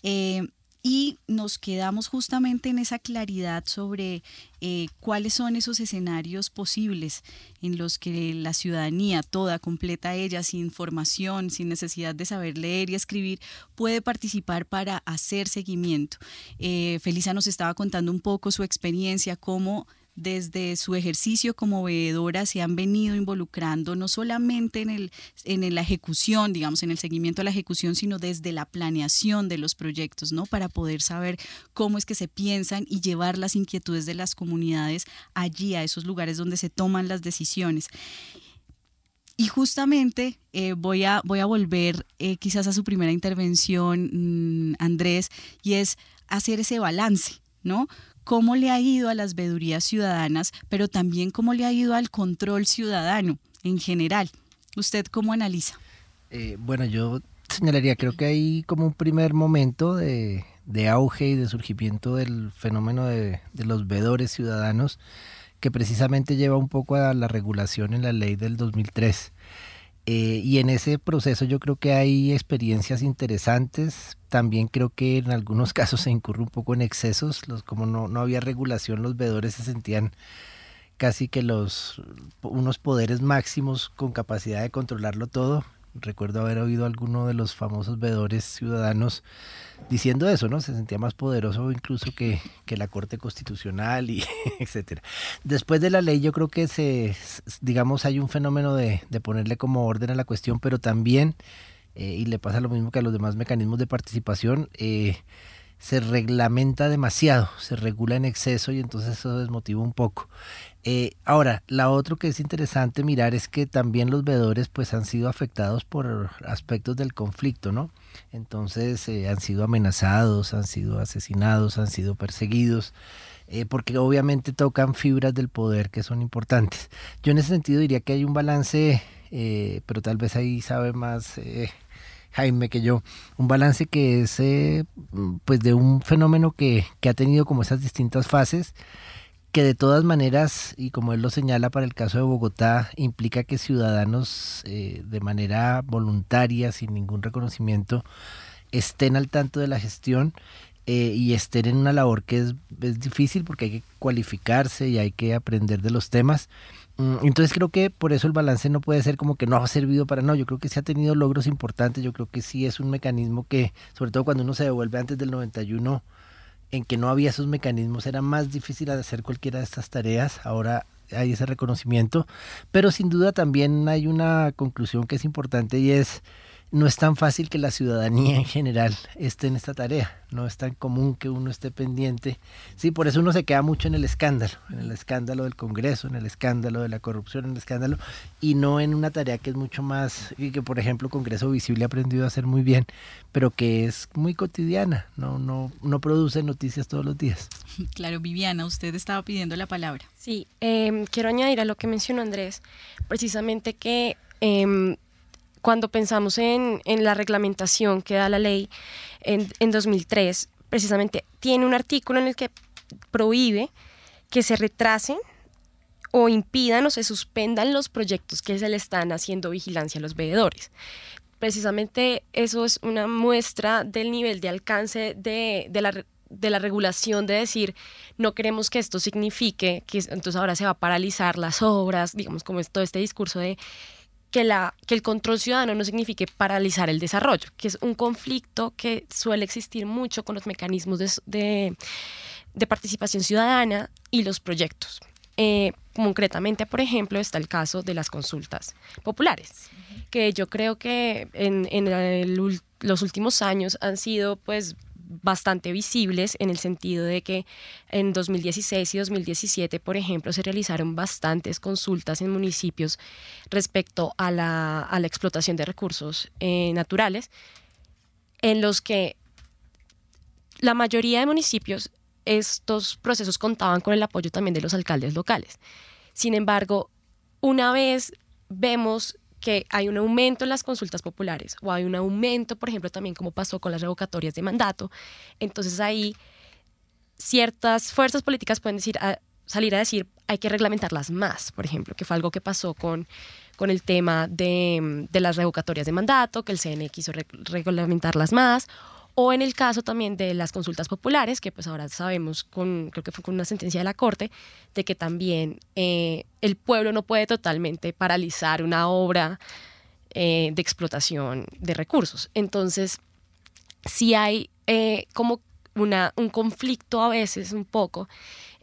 [SPEAKER 11] Eh, y nos quedamos justamente en esa claridad sobre eh, cuáles son esos escenarios posibles en los que la ciudadanía toda, completa ella, sin formación, sin necesidad de saber leer y escribir, puede participar para hacer seguimiento. Eh, Felisa nos estaba contando un poco su experiencia, cómo desde su ejercicio como veedora se han venido involucrando no solamente en, el, en la ejecución, digamos, en el seguimiento a la ejecución, sino desde la planeación de los proyectos, ¿no? Para poder saber cómo es que se piensan y llevar las inquietudes de las comunidades allí, a esos lugares donde se toman las decisiones. Y justamente eh, voy, a, voy a volver eh, quizás a su primera intervención, mm, Andrés, y es hacer ese balance, ¿no? Cómo le ha ido a las vedurías ciudadanas, pero también cómo le ha ido al control ciudadano en general. ¿Usted cómo analiza?
[SPEAKER 13] Eh, bueno, yo señalaría, creo que hay como un primer momento de, auge y de surgimiento del fenómeno de, de los vedores ciudadanos que precisamente lleva un poco a la regulación en la ley del 2003. Eh, y en ese proceso yo creo que hay experiencias interesantes. También creo que en algunos <laughs> casos se incurre un poco en excesos. Los, como no, no había regulación, los veedores se sentían casi que los unos poderes máximos con capacidad de controlarlo todo recuerdo haber oído a alguno de los famosos veedores ciudadanos diciendo eso, ¿no? Se sentía más poderoso incluso que, la Corte Constitucional y <laughs> etcétera. Después de la ley yo creo que se, digamos, hay un fenómeno de, ponerle como orden a la cuestión, pero también, eh, y le pasa lo mismo que a los demás mecanismos de participación, eh, se reglamenta demasiado, se regula en exceso y entonces eso desmotiva un poco. Eh, ahora, la otra que es interesante mirar es que también los veedores pues han sido afectados por aspectos del conflicto, ¿no? Entonces eh, han sido amenazados, han sido asesinados, han sido perseguidos, eh, porque obviamente tocan fibras del poder que son importantes. Yo en ese sentido diría que hay un balance, pero tal vez ahí sabe más Jaime, que yo, un balance que es eh, pues de un fenómeno que, ha tenido como esas distintas fases, que de todas maneras, y como él lo señala para el caso de Bogotá, implica que ciudadanos eh, de manera voluntaria, sin ningún reconocimiento, estén al tanto de la gestión eh, y estén en una labor que es, es difícil porque hay que cualificarse y hay que aprender de los temas entonces creo que por eso el balance no puede ser como que no ha servido para no, yo creo que sí ha tenido logros importantes, yo creo que sí es un mecanismo que, sobre todo cuando uno se devuelve antes del 91, en que no había esos mecanismos, era más difícil hacer cualquiera de estas tareas. Ahora hay ese reconocimiento, pero sin duda también hay una conclusión que es importante y es no es tan fácil que la ciudadanía en general esté en esta tarea, no es tan común que uno esté pendiente. Sí, por eso uno se queda mucho en el escándalo, en el escándalo del Congreso, en el escándalo de la corrupción, en el escándalo, y no en una tarea que es mucho más, y que por ejemplo Congreso Visible ha aprendido a hacer muy bien, pero que es muy cotidiana, no, no, no produce noticias todos los días. <laughs>
[SPEAKER 11] Claro, Viviana, usted estaba pidiendo la palabra.
[SPEAKER 18] Sí, eh, quiero añadir a lo que mencionó Andrés, precisamente que... Eh, cuando pensamos en, en, la reglamentación que da la ley en, en 2003, precisamente tiene un artículo en el que prohíbe que se retrasen o impidan o se suspendan los proyectos que se le están haciendo vigilancia a los veedores. Precisamente eso es una muestra del nivel de alcance de, de, la, de la regulación, de decir, no queremos que esto signifique que entonces ahora se va a paralizar las obras, digamos, como es todo este discurso de que, la, que el control ciudadano no signifique paralizar el desarrollo, que es un conflicto que suele existir mucho con los mecanismos de, de, de participación ciudadana y los proyectos. Eh, concretamente, por ejemplo, está el caso de las consultas populares, que yo creo que en, en el, los últimos años han sido pues bastante visibles en el sentido de que en 2016 y 2017, por ejemplo, se realizaron bastantes consultas en municipios respecto a la, explotación de recursos eh, naturales, en los que la mayoría de municipios estos procesos contaban con el apoyo también de los alcaldes locales. Sin embargo, una vez vemos que hay un aumento en las consultas populares o hay un aumento, por ejemplo, también como pasó con las revocatorias de mandato. Entonces ahí ciertas fuerzas políticas pueden decir, a, salir a decir hay que reglamentarlas más, por ejemplo, que fue algo que pasó con, con el tema de, de las revocatorias de mandato, que el CNE quiso re reglamentarlas más, o en el caso también de las consultas populares, que pues ahora sabemos, con, creo que fue con una sentencia de la Corte, de que también eh, el pueblo no puede totalmente paralizar una obra eh, de explotación de recursos. Entonces, sí hay eh, como una, un conflicto a veces un poco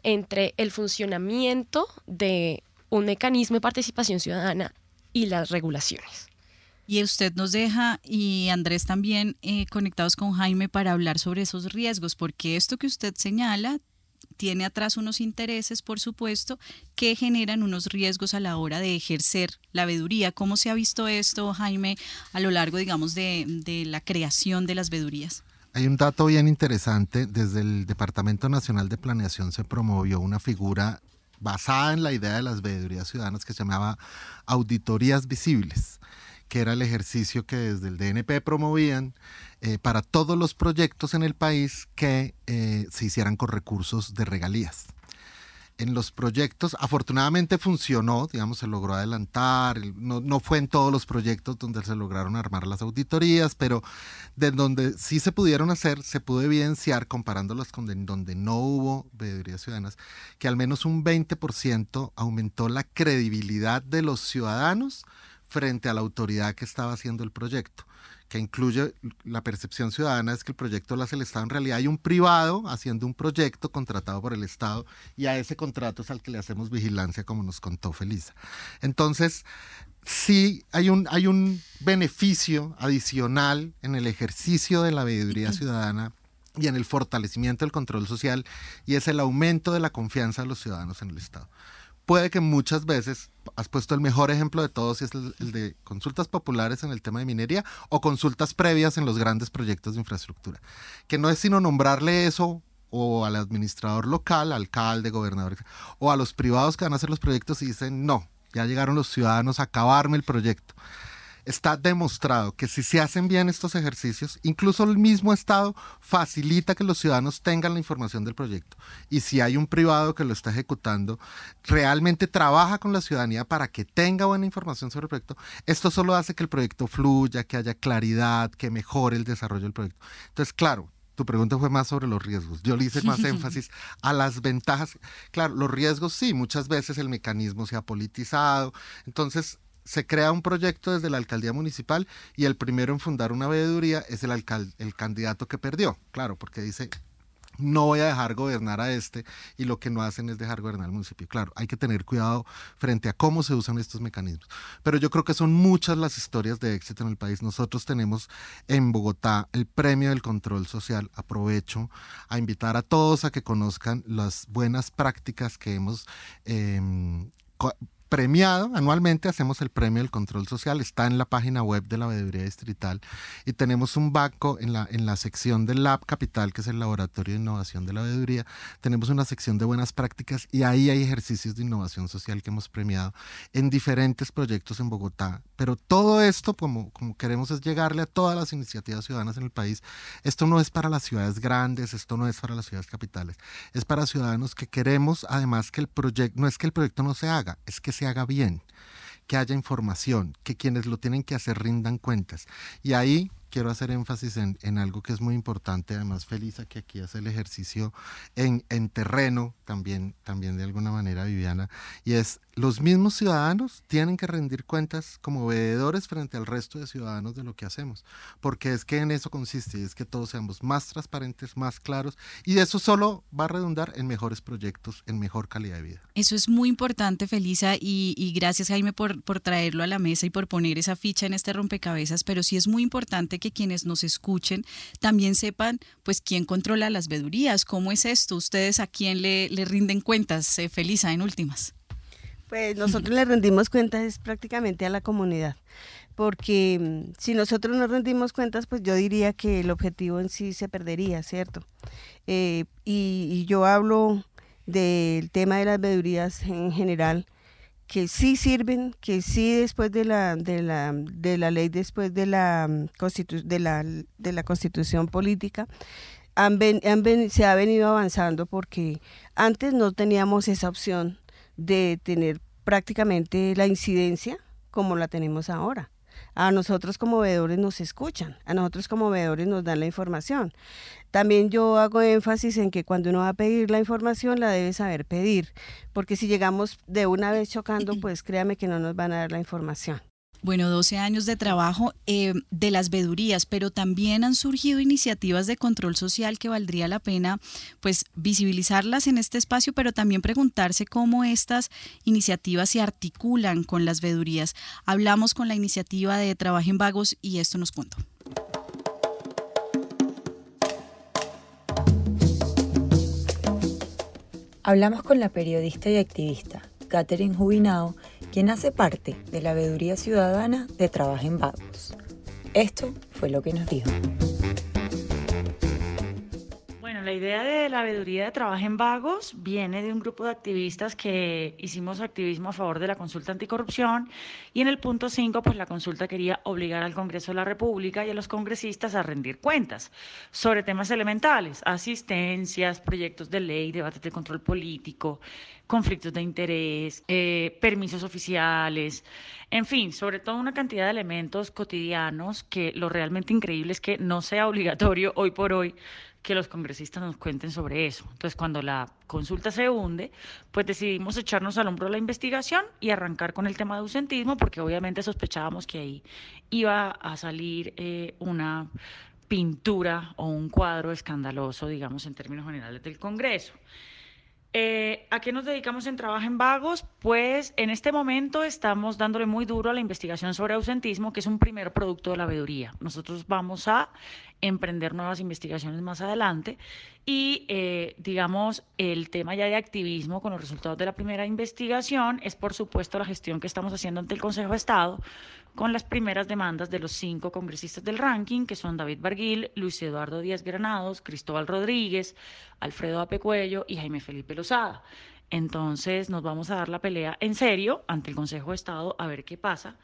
[SPEAKER 18] entre el funcionamiento de un mecanismo de participación ciudadana y las regulaciones.
[SPEAKER 11] Y usted nos deja, y Andrés también, eh, conectados con Jaime para hablar sobre esos riesgos, porque esto que usted señala tiene atrás unos intereses, por supuesto, que generan unos riesgos a la hora de ejercer la veeduría. ¿Cómo se ha visto esto, Jaime, a lo largo, digamos, de, la creación de las veedurías?
[SPEAKER 17] Hay un dato bien interesante. Desde el Departamento Nacional de Planeación se promovió una figura basada en la idea de las veedurías ciudadanas que se llamaba auditorías visibles que era el ejercicio que desde el DNP promovían eh, para todos los proyectos en el país que eh, se hicieran con recursos de regalías. En los proyectos, afortunadamente funcionó, digamos, se logró adelantar, no, no, fue en todos los proyectos donde se lograron armar las auditorías, pero de donde sí se pudieron hacer, se pudo evidenciar, comparándolos con donde no hubo veedurías ciudadanas, que al menos un 20% aumentó la credibilidad de los ciudadanos frente a la autoridad que estaba haciendo el proyecto, que incluye la percepción ciudadana es que el proyecto lo hace el Estado. En realidad hay un privado haciendo un proyecto contratado por el Estado y a ese contrato es al que le hacemos vigilancia, como nos contó Felisa. Entonces, sí hay un, hay un beneficio adicional en el ejercicio de la veeduría ciudadana y en el fortalecimiento del control social y es el aumento de la confianza de los ciudadanos en el Estado puede que muchas veces, has puesto el mejor ejemplo de todos, y es el, el, de consultas populares en el tema de minería o consultas previas en los grandes proyectos de infraestructura, que no es sino nombrarle eso o al administrador local, alcalde, gobernador, o a los privados que van a hacer los proyectos y dicen, no, ya llegaron los ciudadanos a acabarme el proyecto está demostrado que si se hacen bien estos ejercicios, incluso el mismo Estado facilita que los ciudadanos tengan la información del proyecto. Y si hay un privado que lo está ejecutando, realmente trabaja con la ciudadanía para que tenga buena información sobre el proyecto, esto solo hace que el proyecto fluya, que haya claridad, que mejore el desarrollo del proyecto. Entonces, claro, tu pregunta fue más sobre los riesgos. Yo le hice más <laughs> énfasis a las ventajas. Claro, los riesgos sí, muchas veces el mecanismo se ha politizado. Entonces, se crea un proyecto desde la alcaldía municipal y el primero en fundar una veeduría es el el candidato que perdió, claro, porque dice no voy a dejar gobernar a este y lo que no hacen es dejar gobernar al municipio. Claro, hay que tener cuidado frente a cómo se usan estos mecanismos. Pero yo creo que son muchas las historias de éxito en el país. Nosotros tenemos en Bogotá el premio del control social. Aprovecho a invitar a todos a que conozcan las buenas prácticas que hemos... Eh, premiado anualmente hacemos el premio del control social está en la página web de la veeduría distrital y tenemos un banco en la en la sección del Lab Capital que es el laboratorio de innovación de la veeduría tenemos una sección de buenas prácticas y ahí hay ejercicios de innovación social que hemos premiado en diferentes proyectos en Bogotá. Pero todo esto como como queremos es llegarle a todas las iniciativas ciudadanas en el país. Esto no es para las ciudades grandes esto no es para las ciudades capitales. Es para ciudadanos que queremos además que el proyecto no es que el proyecto no se haga es que se haga bien, que haya información, que quienes lo tienen que hacer rindan cuentas. Y ahí quiero hacer énfasis en, en algo que es muy importante, además Felisa, que aquí hace el ejercicio en, en terreno, también, también de alguna manera Viviana, y es los mismos ciudadanos tienen que rendir cuentas como veedores frente al resto de ciudadanos de lo que hacemos, porque es que en eso consiste, es que todos seamos más transparentes, más claros, y eso solo va a redundar en mejores proyectos, en mejor calidad de vida.
[SPEAKER 11] Eso es muy importante, Felisa, y, y gracias Jaime por, por traerlo a la mesa y por poner esa ficha en este rompecabezas, pero sí es muy importante que quienes nos escuchen también sepan, pues, quién controla las vedurías, cómo es esto, ustedes a quién le, le rinden cuentas, Felisa, en últimas.
[SPEAKER 5] Pues nosotros le rendimos cuentas prácticamente a la comunidad, porque mm, si nosotros no rendimos cuentas, pues yo diría que el objetivo en sí se perdería, ¿cierto? Eh, y, yo hablo del tema de las veedurías en general, que sí sirven, que sí después de la, de la, de la ley, después de la, mm, de la, de la constitución política, han ven, han ven, se ha venido avanzando porque antes no teníamos esa opción de tener prácticamente la incidencia como la tenemos ahora. A nosotros como veedores nos escuchan, a nosotros como veedores nos dan la información. También yo hago énfasis en que cuando uno va a pedir la información la debe saber pedir, porque si llegamos de una vez chocando, pues créame que no nos van a dar la información.
[SPEAKER 11] Bueno, 12 años de trabajo eh, de las vedurías, pero también han surgido iniciativas de control social que valdría la pena pues visibilizarlas en este espacio, pero también preguntarse cómo estas iniciativas se articulan con las vedurías. Hablamos con la iniciativa de Trabajen Vagos y esto nos cuento.
[SPEAKER 24] Hablamos con la periodista y activista Catherine Jubinao, quien hace parte de la veeduría ciudadana de Trabajen Vagos. Esto fue lo que nos dijo.
[SPEAKER 9] Bueno, la idea de la veeduría de Trabajen Vagos viene de un grupo de activistas que hicimos activismo a favor de la consulta anticorrupción y en el punto 5, pues la consulta quería obligar al Congreso de la República y a los congresistas a rendir cuentas sobre temas elementales, asistencias, proyectos de ley, debates de control político, conflictos de interés, eh, permisos oficiales, en fin, sobre todo una cantidad de elementos cotidianos que lo realmente increíble es que no sea obligatorio hoy por hoy que los congresistas nos cuenten sobre eso. Entonces, cuando la consulta se hunde, pues decidimos echarnos al hombro la investigación y arrancar con el tema de ausentismo, porque obviamente sospechábamos que ahí iba a salir eh, una pintura o un cuadro escandaloso, digamos, en términos generales del Congreso. Eh, ¿A qué nos dedicamos en Trabajo en Vagos? Pues en este momento estamos dándole muy duro a la investigación sobre ausentismo, que es un primer producto de la veeduría. Nosotros vamos a emprender nuevas investigaciones más adelante y, eh, digamos, el tema ya de activismo con los resultados de la primera investigación es, por supuesto, la gestión que estamos haciendo ante el Consejo de Estado con las primeras demandas de los cinco congresistas del ranking, que son David Barguil, Luis Eduardo Díaz Granados, Cristóbal Rodríguez, Alfredo Apecuello y Jaime Felipe Lozada. Entonces nos vamos a dar la pelea en serio ante el Consejo de Estado a ver qué pasa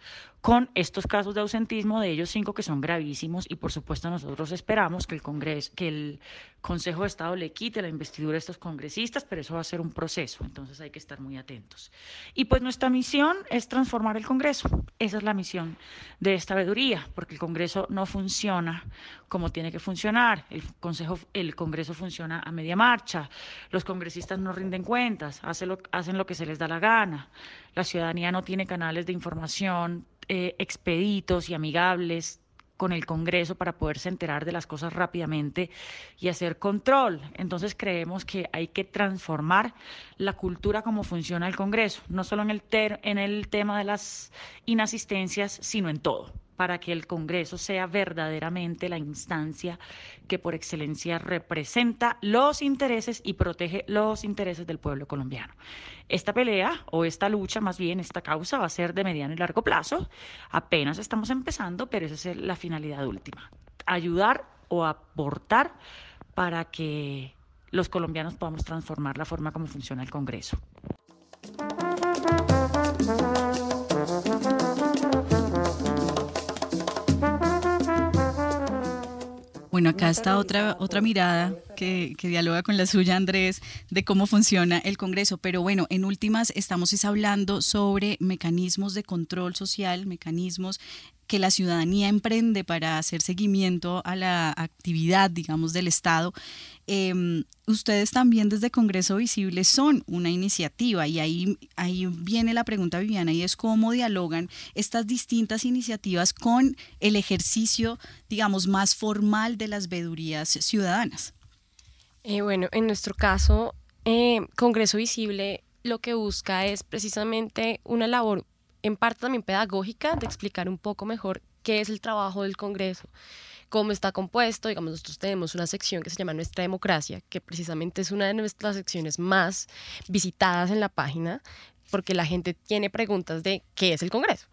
[SPEAKER 9] con estos casos de ausentismo de ellos cinco que son gravísimos y por supuesto nosotros esperamos que el Congreso, que el Consejo de Estado le quite la investidura a estos congresistas, pero eso va a ser un proceso, entonces hay que estar muy atentos. Y pues nuestra misión es transformar el Congreso. Esa es la misión de esta veeduría, porque el Congreso no funciona como tiene que funcionar. El Consejo, el Congreso funciona a media marcha. Los congresistas no rinden cuentas, hacen lo, hacen lo que se les da la gana. La ciudadanía no tiene canales de información eh, expeditos y amigables con el Congreso para poderse enterar de las cosas rápidamente y hacer control. Entonces creemos que hay que transformar la cultura como funciona el Congreso, no solo en el, en el tema de las inasistencias, sino en todo para que el Congreso sea verdaderamente la instancia que por excelencia representa los intereses y protege los intereses del pueblo colombiano. Esta pelea o esta lucha, más bien esta causa, va a ser de mediano y largo plazo. Apenas estamos empezando, pero esa es la finalidad última. Ayudar o aportar para que los colombianos podamos transformar la forma como funciona el Congreso.
[SPEAKER 11] Bueno, acá está otra, otra mirada que, que, dialoga con la suya, Andrés, de cómo funciona el Congreso. Pero bueno, en últimas estamos hablando sobre mecanismos de control social, mecanismos que la ciudadanía emprende para hacer seguimiento a la actividad, digamos, del Estado. Em, ustedes también desde Congreso Visible son una iniciativa y ahí, ahí viene la pregunta, Viviana, y es cómo dialogan estas distintas iniciativas con el ejercicio, digamos, más formal de las vedurías ciudadanas.
[SPEAKER 18] Eh, bueno, en nuestro caso, eh, Congreso Visible lo que busca es precisamente una labor en parte también pedagógica, de explicar un poco mejor qué es el trabajo del Congreso, cómo está compuesto. Digamos, nosotros tenemos una sección que se llama Nuestra Democracia, que precisamente es una de nuestras secciones más visitadas en la página, porque la gente tiene preguntas de qué es el Congreso.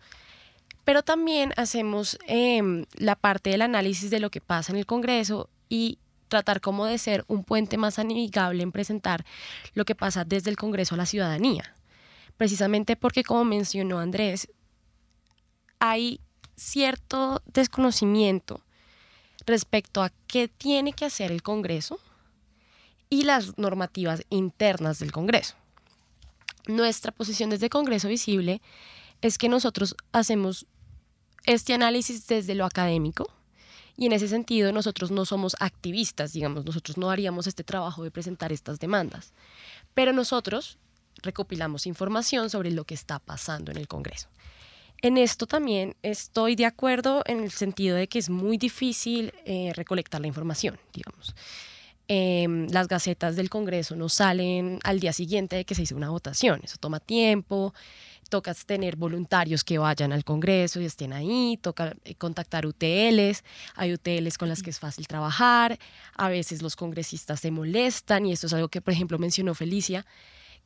[SPEAKER 18] Pero también hacemos em, la parte del análisis de lo que pasa en el Congreso y tratar como de ser un puente más amigable en presentar lo que pasa desde el Congreso a la ciudadanía precisamente porque, como mencionó Andrés, hay cierto desconocimiento respecto a qué tiene que hacer el Congreso y las normativas internas del Congreso. Nuestra posición desde Congreso Visible es que nosotros hacemos este análisis desde lo académico y en ese sentido nosotros no somos activistas, digamos, nosotros no haríamos este trabajo de presentar estas demandas, pero nosotros recopilamos información sobre lo que está pasando en el Congreso. En esto también estoy de acuerdo en el sentido de que es muy difícil eh, recolectar la información, digamos. Em, las gacetas del Congreso no salen al día siguiente de que se hizo una votación, eso toma tiempo, toca tener voluntarios que vayan al Congreso y estén ahí, toca eh, contactar UTLs, hay UTLs con las que es fácil trabajar, a veces los congresistas se molestan y esto es algo que, por ejemplo, mencionó Felicia,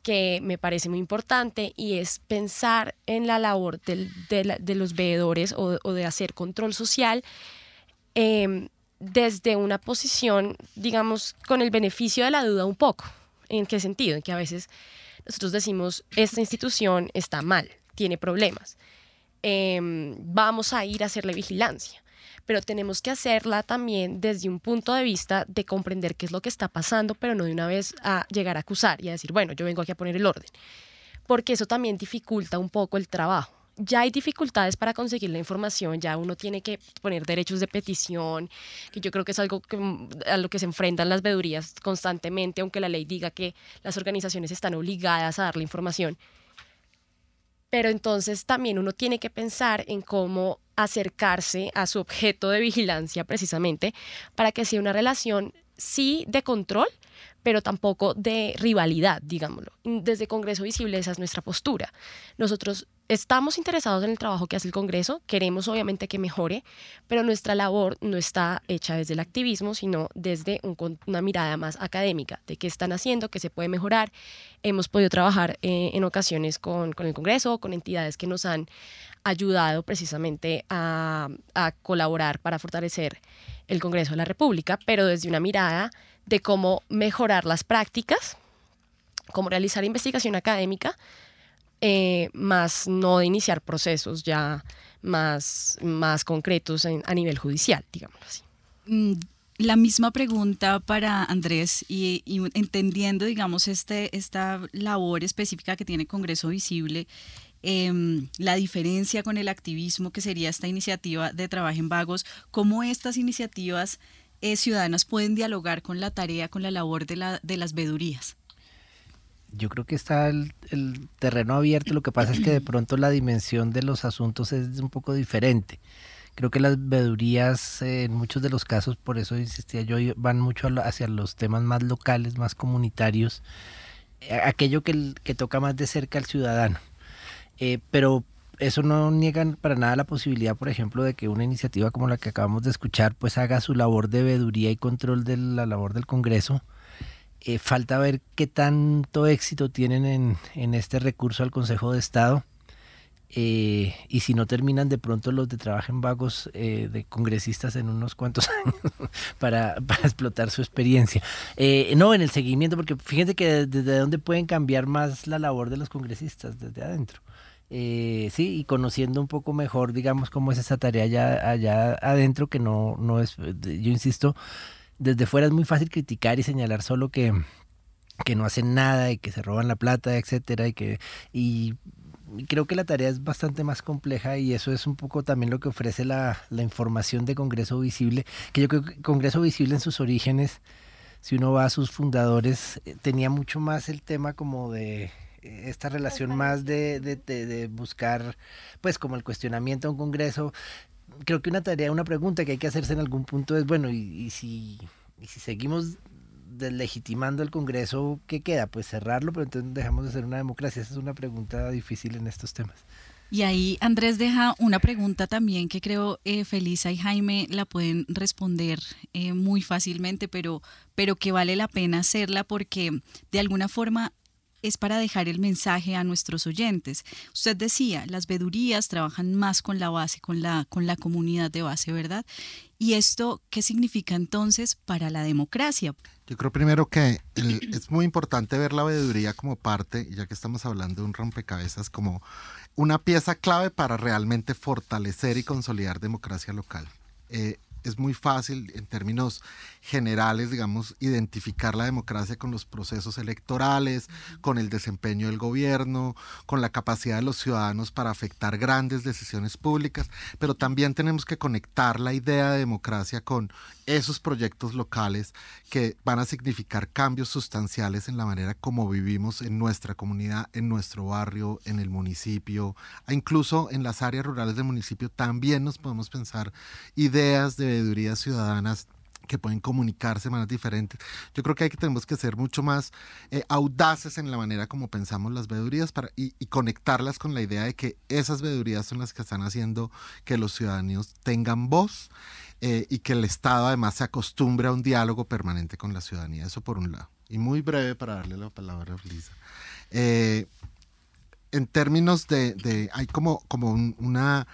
[SPEAKER 18] que me parece muy importante y es pensar en la labor de, los veedores o, de hacer control social em, desde una posición, digamos, con el beneficio de la duda un poco. ¿En qué sentido? En que a veces nosotros decimos, esta institución está mal, tiene problemas, em, vamos a ir a hacerle vigilancia pero tenemos que hacerla también desde un punto de vista de comprender qué es lo que está pasando, pero no de una vez a llegar a acusar y a decir, bueno, yo vengo aquí a poner el orden, porque eso también dificulta un poco el trabajo. Ya hay dificultades para conseguir la información, ya uno tiene que poner derechos de petición, que yo creo que es algo a lo que se enfrentan las vedurías constantemente, aunque la ley diga que las organizaciones están obligadas a dar la información. Pero entonces también uno tiene que pensar en cómo acercarse a su objeto de vigilancia precisamente para que sea una relación sí de control, pero tampoco de rivalidad, digámoslo. Desde Congreso Visible esa es nuestra postura. Nosotros estamos interesados en el trabajo que hace el Congreso, queremos obviamente que mejore, pero nuestra labor no está hecha desde el activismo, sino desde una mirada más académica de qué están haciendo, qué se puede mejorar. Hemos podido trabajar eh, en ocasiones con, con, el Congreso, con entidades que nos han ayudado precisamente a, a colaborar para fortalecer el Congreso de la República, pero desde una mirada de cómo mejorar las prácticas, cómo realizar investigación académica, eh, más no de iniciar procesos ya más, más concretos a nivel judicial, digámoslo así.
[SPEAKER 11] Mm, la misma pregunta para Andrés y, entendiendo, digamos, este, esta labor específica que tiene Congreso Visible, em, la diferencia con el activismo que sería esta iniciativa de Trabajo en Vagos, cómo estas iniciativas eh, ciudadanas pueden dialogar con la tarea, con la labor de, la, de las vedurías?
[SPEAKER 13] Yo creo que está el, terreno abierto, lo que pasa es que de pronto la dimensión de los asuntos es un poco diferente. Creo que las veedurías, eh, en muchos de los casos, por eso insistía yo, van mucho hacia los temas más locales, más comunitarios, aquello que, que toca más de cerca al ciudadano. pero eso no niega para nada la posibilidad, por ejemplo, de que una iniciativa como la que acabamos de escuchar, pues haga su labor de veeduría y control de la labor del Congreso. Eh, falta ver qué tanto éxito tienen en, en este recurso al Consejo de Estado. Eh, y si no terminan de pronto los de trabajo en vagos eh, de congresistas en unos cuantos <laughs> años para, para, explotar su experiencia. no, en el seguimiento, porque fíjense que desde dónde pueden cambiar más la labor de los congresistas, desde adentro. Eh, sí, y conociendo un poco mejor, digamos, cómo es esa tarea allá, allá adentro, que no, no es, yo insisto, desde fuera es muy fácil criticar y señalar solo que, que no hacen nada y que se roban la plata, etcétera, y que, y creo que la tarea es bastante más compleja y eso es un poco también lo que ofrece la, la información de Congreso Visible, que yo creo que Congreso Visible en sus orígenes, si uno va a sus fundadores, eh, tenía mucho más el tema como de esta relación más de, de, buscar, pues como el cuestionamiento a un Congreso. Creo que una tarea, una pregunta que hay que hacerse en algún punto es, bueno, y, si, y si seguimos deslegitimando el Congreso, ¿qué queda? Pues cerrarlo, pero entonces dejamos de ser una democracia. Esa es una pregunta difícil en estos temas.
[SPEAKER 11] Y ahí Andrés deja una pregunta también que creo eh, Felisa y Jaime la pueden responder eh, muy fácilmente, pero, pero que vale la pena hacerla porque de alguna forma es para dejar el mensaje a nuestros oyentes. Usted decía, las vedurías trabajan más con la base, con la, con la comunidad de base, ¿verdad? ¿Y esto qué significa entonces para la democracia?
[SPEAKER 17] Yo creo primero que <clears throat> es muy importante ver la veeduría como parte, ya que estamos hablando de un rompecabezas, como una pieza clave para realmente fortalecer y consolidar democracia local. Eh, es muy fácil en términos generales, digamos, identificar la democracia con los procesos electorales, con el desempeño del gobierno, con la capacidad de los ciudadanos para afectar grandes decisiones públicas, pero también tenemos que conectar la idea de democracia con esos proyectos locales que van a significar cambios sustanciales en la manera como vivimos en nuestra comunidad, en nuestro barrio, en el municipio, e incluso en las áreas rurales del municipio también nos podemos pensar ideas de veedurías ciudadanas que pueden comunicarse de maneras diferentes. Yo creo que hay que tenemos que ser mucho más eh, audaces en la manera como pensamos las veedurías para, y, conectarlas con la idea de que esas veedurías son las que están haciendo que los ciudadanos tengan voz eh, y que el Estado además se acostumbre a un diálogo permanente con la ciudadanía. Eso por un lado. Y muy breve para darle la palabra a Lisa. Eh, en términos de, de, hay como, como una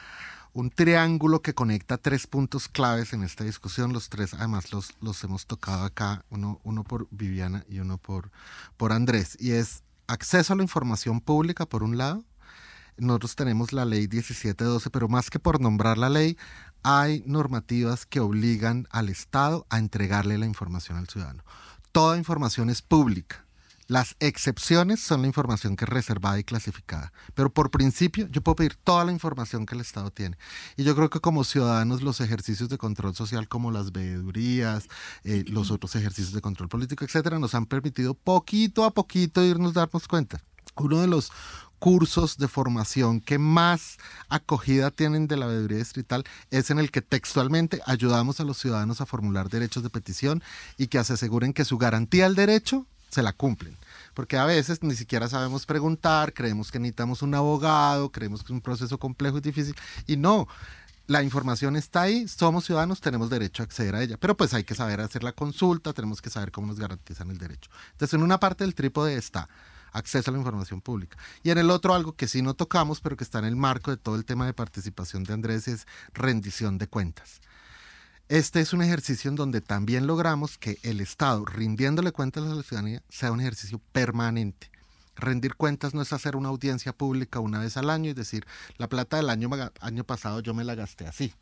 [SPEAKER 17] un triángulo que conecta tres puntos claves en esta discusión. Los tres, además, los, los hemos tocado acá, uno, uno por Viviana y uno por, por Andrés. Y es acceso a la información pública, por un lado. Nosotros tenemos la ley 1712, pero más que por nombrar la ley, hay normativas que obligan al Estado a entregarle la información al ciudadano. Toda información es pública las excepciones son la información que es reservada y clasificada. Pero por principio yo puedo pedir toda la información que el Estado tiene. Y yo creo que como ciudadanos los ejercicios de control social como las veedurías, eh, los otros ejercicios de control político, etcétera, nos han permitido poquito a poquito irnos darnos cuenta. Uno de los cursos de formación que más acogida tienen de la veeduría distrital es en el que textualmente ayudamos a los ciudadanos a formular derechos de petición y que se aseguren que su garantía al derecho se la cumplen. Porque a veces ni siquiera sabemos preguntar, creemos que necesitamos un abogado, creemos que es un proceso complejo y difícil. Y no, la información está ahí, somos ciudadanos, tenemos derecho a acceder a ella. Pero pues hay que saber hacer la consulta, tenemos que saber cómo nos garantizan el derecho. Entonces, en una parte del trípode está acceso a la información pública. Y en el otro algo que sí no tocamos, pero que está en el marco de todo el tema de participación de Andrés, es rendición de cuentas. Este es un ejercicio en donde también logramos que el Estado, rindiéndole cuentas a la ciudadanía, sea un ejercicio permanente. Rendir cuentas no es hacer una audiencia pública una vez al año y decir, la plata del año, pasado yo me la gasté así.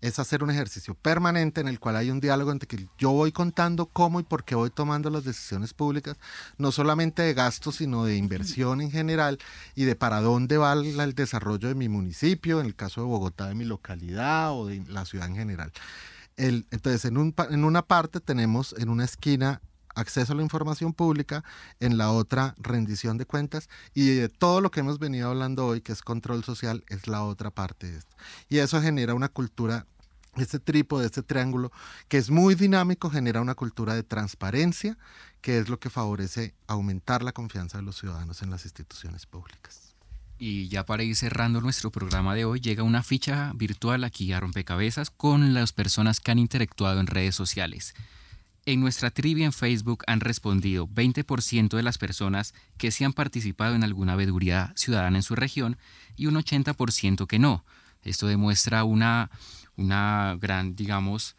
[SPEAKER 17] Es hacer un ejercicio permanente en el cual hay un diálogo entre que yo voy contando cómo y por qué voy tomando las decisiones públicas, no solamente de gastos, sino de inversión en general y de para dónde va el desarrollo de mi municipio, en el caso de Bogotá, de mi localidad o de la ciudad en general entonces, en, un, en una parte tenemos en una esquina acceso a la información pública, en la otra rendición de cuentas y de todo lo que hemos venido hablando hoy, que es control social, es la otra parte de esto. Y eso genera una cultura este trípode, este triángulo, que es muy dinámico, genera una cultura de transparencia, que es lo que favorece aumentar la confianza de los ciudadanos en las instituciones públicas.
[SPEAKER 12] Y ya para ir cerrando nuestro programa de hoy, llega una ficha virtual aquí a Rompecabezas con las personas que han interactuado en redes sociales. En nuestra trivia en Facebook han respondido 20% de las personas que sí han participado en alguna veeduría ciudadana en su región y un 80% que no. Esto demuestra una una gran, digamos,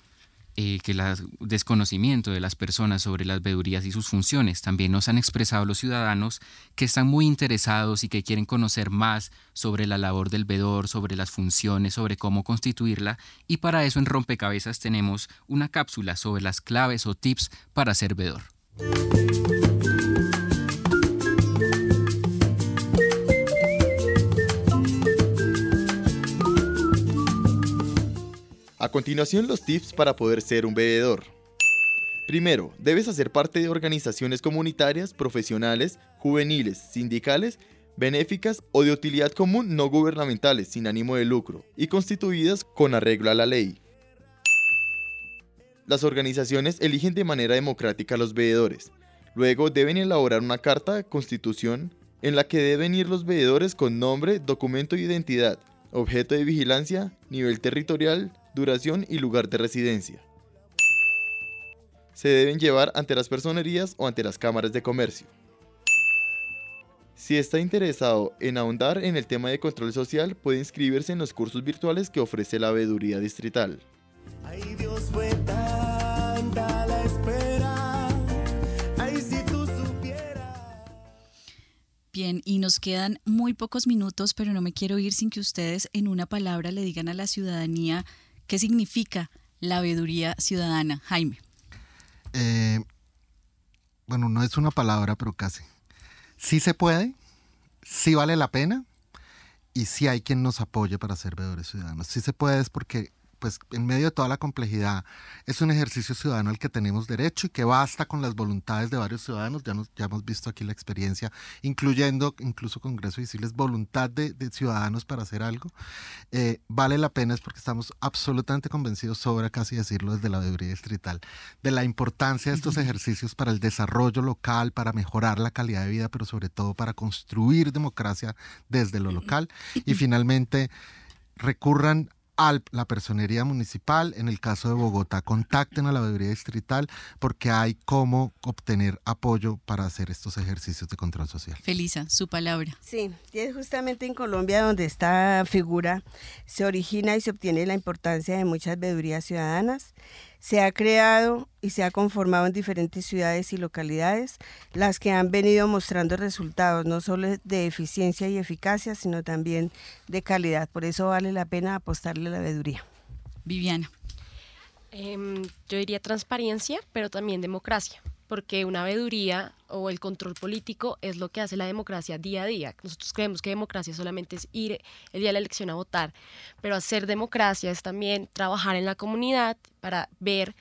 [SPEAKER 12] eh, que el desconocimiento de las personas sobre las veedurías y sus funciones. También nos han expresado los ciudadanos que están muy interesados y que quieren conocer más sobre la labor del vedor, sobre las funciones, sobre cómo constituirla. Y para eso en Rompecabezas tenemos una cápsula sobre las claves o tips para ser vedor.
[SPEAKER 19] A continuación los tips para poder ser un bebedor. Primero, debes hacer parte de organizaciones comunitarias, profesionales, juveniles, sindicales, benéficas o de utilidad común no gubernamentales sin ánimo de lucro y constituidas con arreglo a la ley. Las organizaciones eligen de manera democrática a los veedores. Luego deben elaborar una carta de constitución en la que deben ir los veedores con nombre, documento de identidad, objeto de vigilancia, nivel territorial, duración y lugar de residencia. Se deben llevar ante las personerías o ante las cámaras de comercio. Si está interesado en ahondar en el tema de control social, puede inscribirse en los cursos virtuales que ofrece la Veeduría Distrital.
[SPEAKER 11] Bien, y nos quedan muy pocos minutos, pero no me quiero ir sin que ustedes en una palabra le digan a la ciudadanía ¿Qué significa la veeduría ciudadana, Jaime?
[SPEAKER 17] Eh, bueno, no es una palabra, pero casi. Sí se puede, sí vale la pena y sí hay quien nos apoye para ser veedores ciudadanos. Sí se puede es porque pues en medio de toda la complejidad, es un ejercicio ciudadano al que tenemos derecho y que basta con las voluntades de varios ciudadanos. Ya, nos, ya hemos visto aquí la experiencia, incluyendo incluso Congreso Visibles, voluntad de, ciudadanos para hacer algo. Eh, vale la pena es porque estamos absolutamente convencidos, sobra casi decirlo desde la veeduría distrital, de la importancia de estos ejercicios para el desarrollo local, para mejorar la calidad de vida, pero sobre todo para construir democracia desde lo local. Y finalmente, recurran la personería municipal, en el caso de Bogotá, contacten a la veeduría distrital porque hay cómo obtener apoyo para hacer estos ejercicios de control social.
[SPEAKER 11] Felisa, su palabra.
[SPEAKER 5] Sí, y es justamente en Colombia donde esta figura se origina y se obtiene la importancia de muchas veedurías ciudadanas se ha creado y se ha conformado en diferentes ciudades y localidades, las que han venido mostrando resultados no solo de eficiencia y eficacia, sino también de calidad. Por eso vale la pena apostarle a la veeduría.
[SPEAKER 11] Viviana.
[SPEAKER 18] Em, yo diría transparencia, pero también democracia porque una veeduría o el control político es lo que hace la democracia día a día. Nosotros creemos que democracia solamente es ir el día de la elección a votar, pero hacer democracia es también trabajar en la comunidad para ver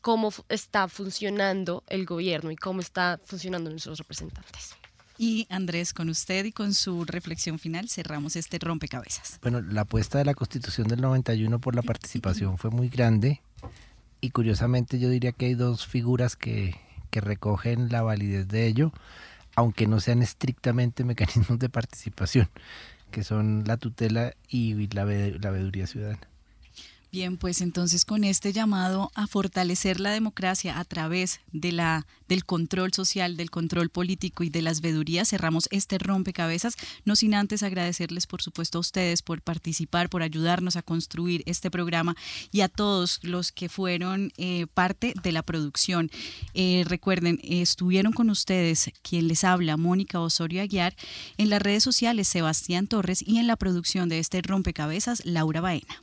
[SPEAKER 18] cómo está funcionando el gobierno y cómo está funcionando nuestros representantes.
[SPEAKER 11] Y Andrés, con usted y con su reflexión final cerramos este rompecabezas.
[SPEAKER 13] Bueno, la apuesta de la Constitución del 91 por la participación fue muy grande y curiosamente yo diría que hay dos figuras que que recogen la validez de ello, aunque no sean estrictamente <laughs> mecanismos de participación, que son la tutela y la, la veeduría ciudadana.
[SPEAKER 11] Bien, pues entonces con este llamado a fortalecer la democracia a través de la, del control social, del control político y de las vedurías, cerramos este rompecabezas, no sin antes agradecerles por supuesto a ustedes por participar, por ayudarnos a construir este programa y a todos los que fueron eh, parte de la producción. Eh, recuerden, estuvieron con ustedes quien les habla, Mónica Osorio Aguiar, en las redes sociales Sebastián Torres y en la producción de este rompecabezas Laura Baena.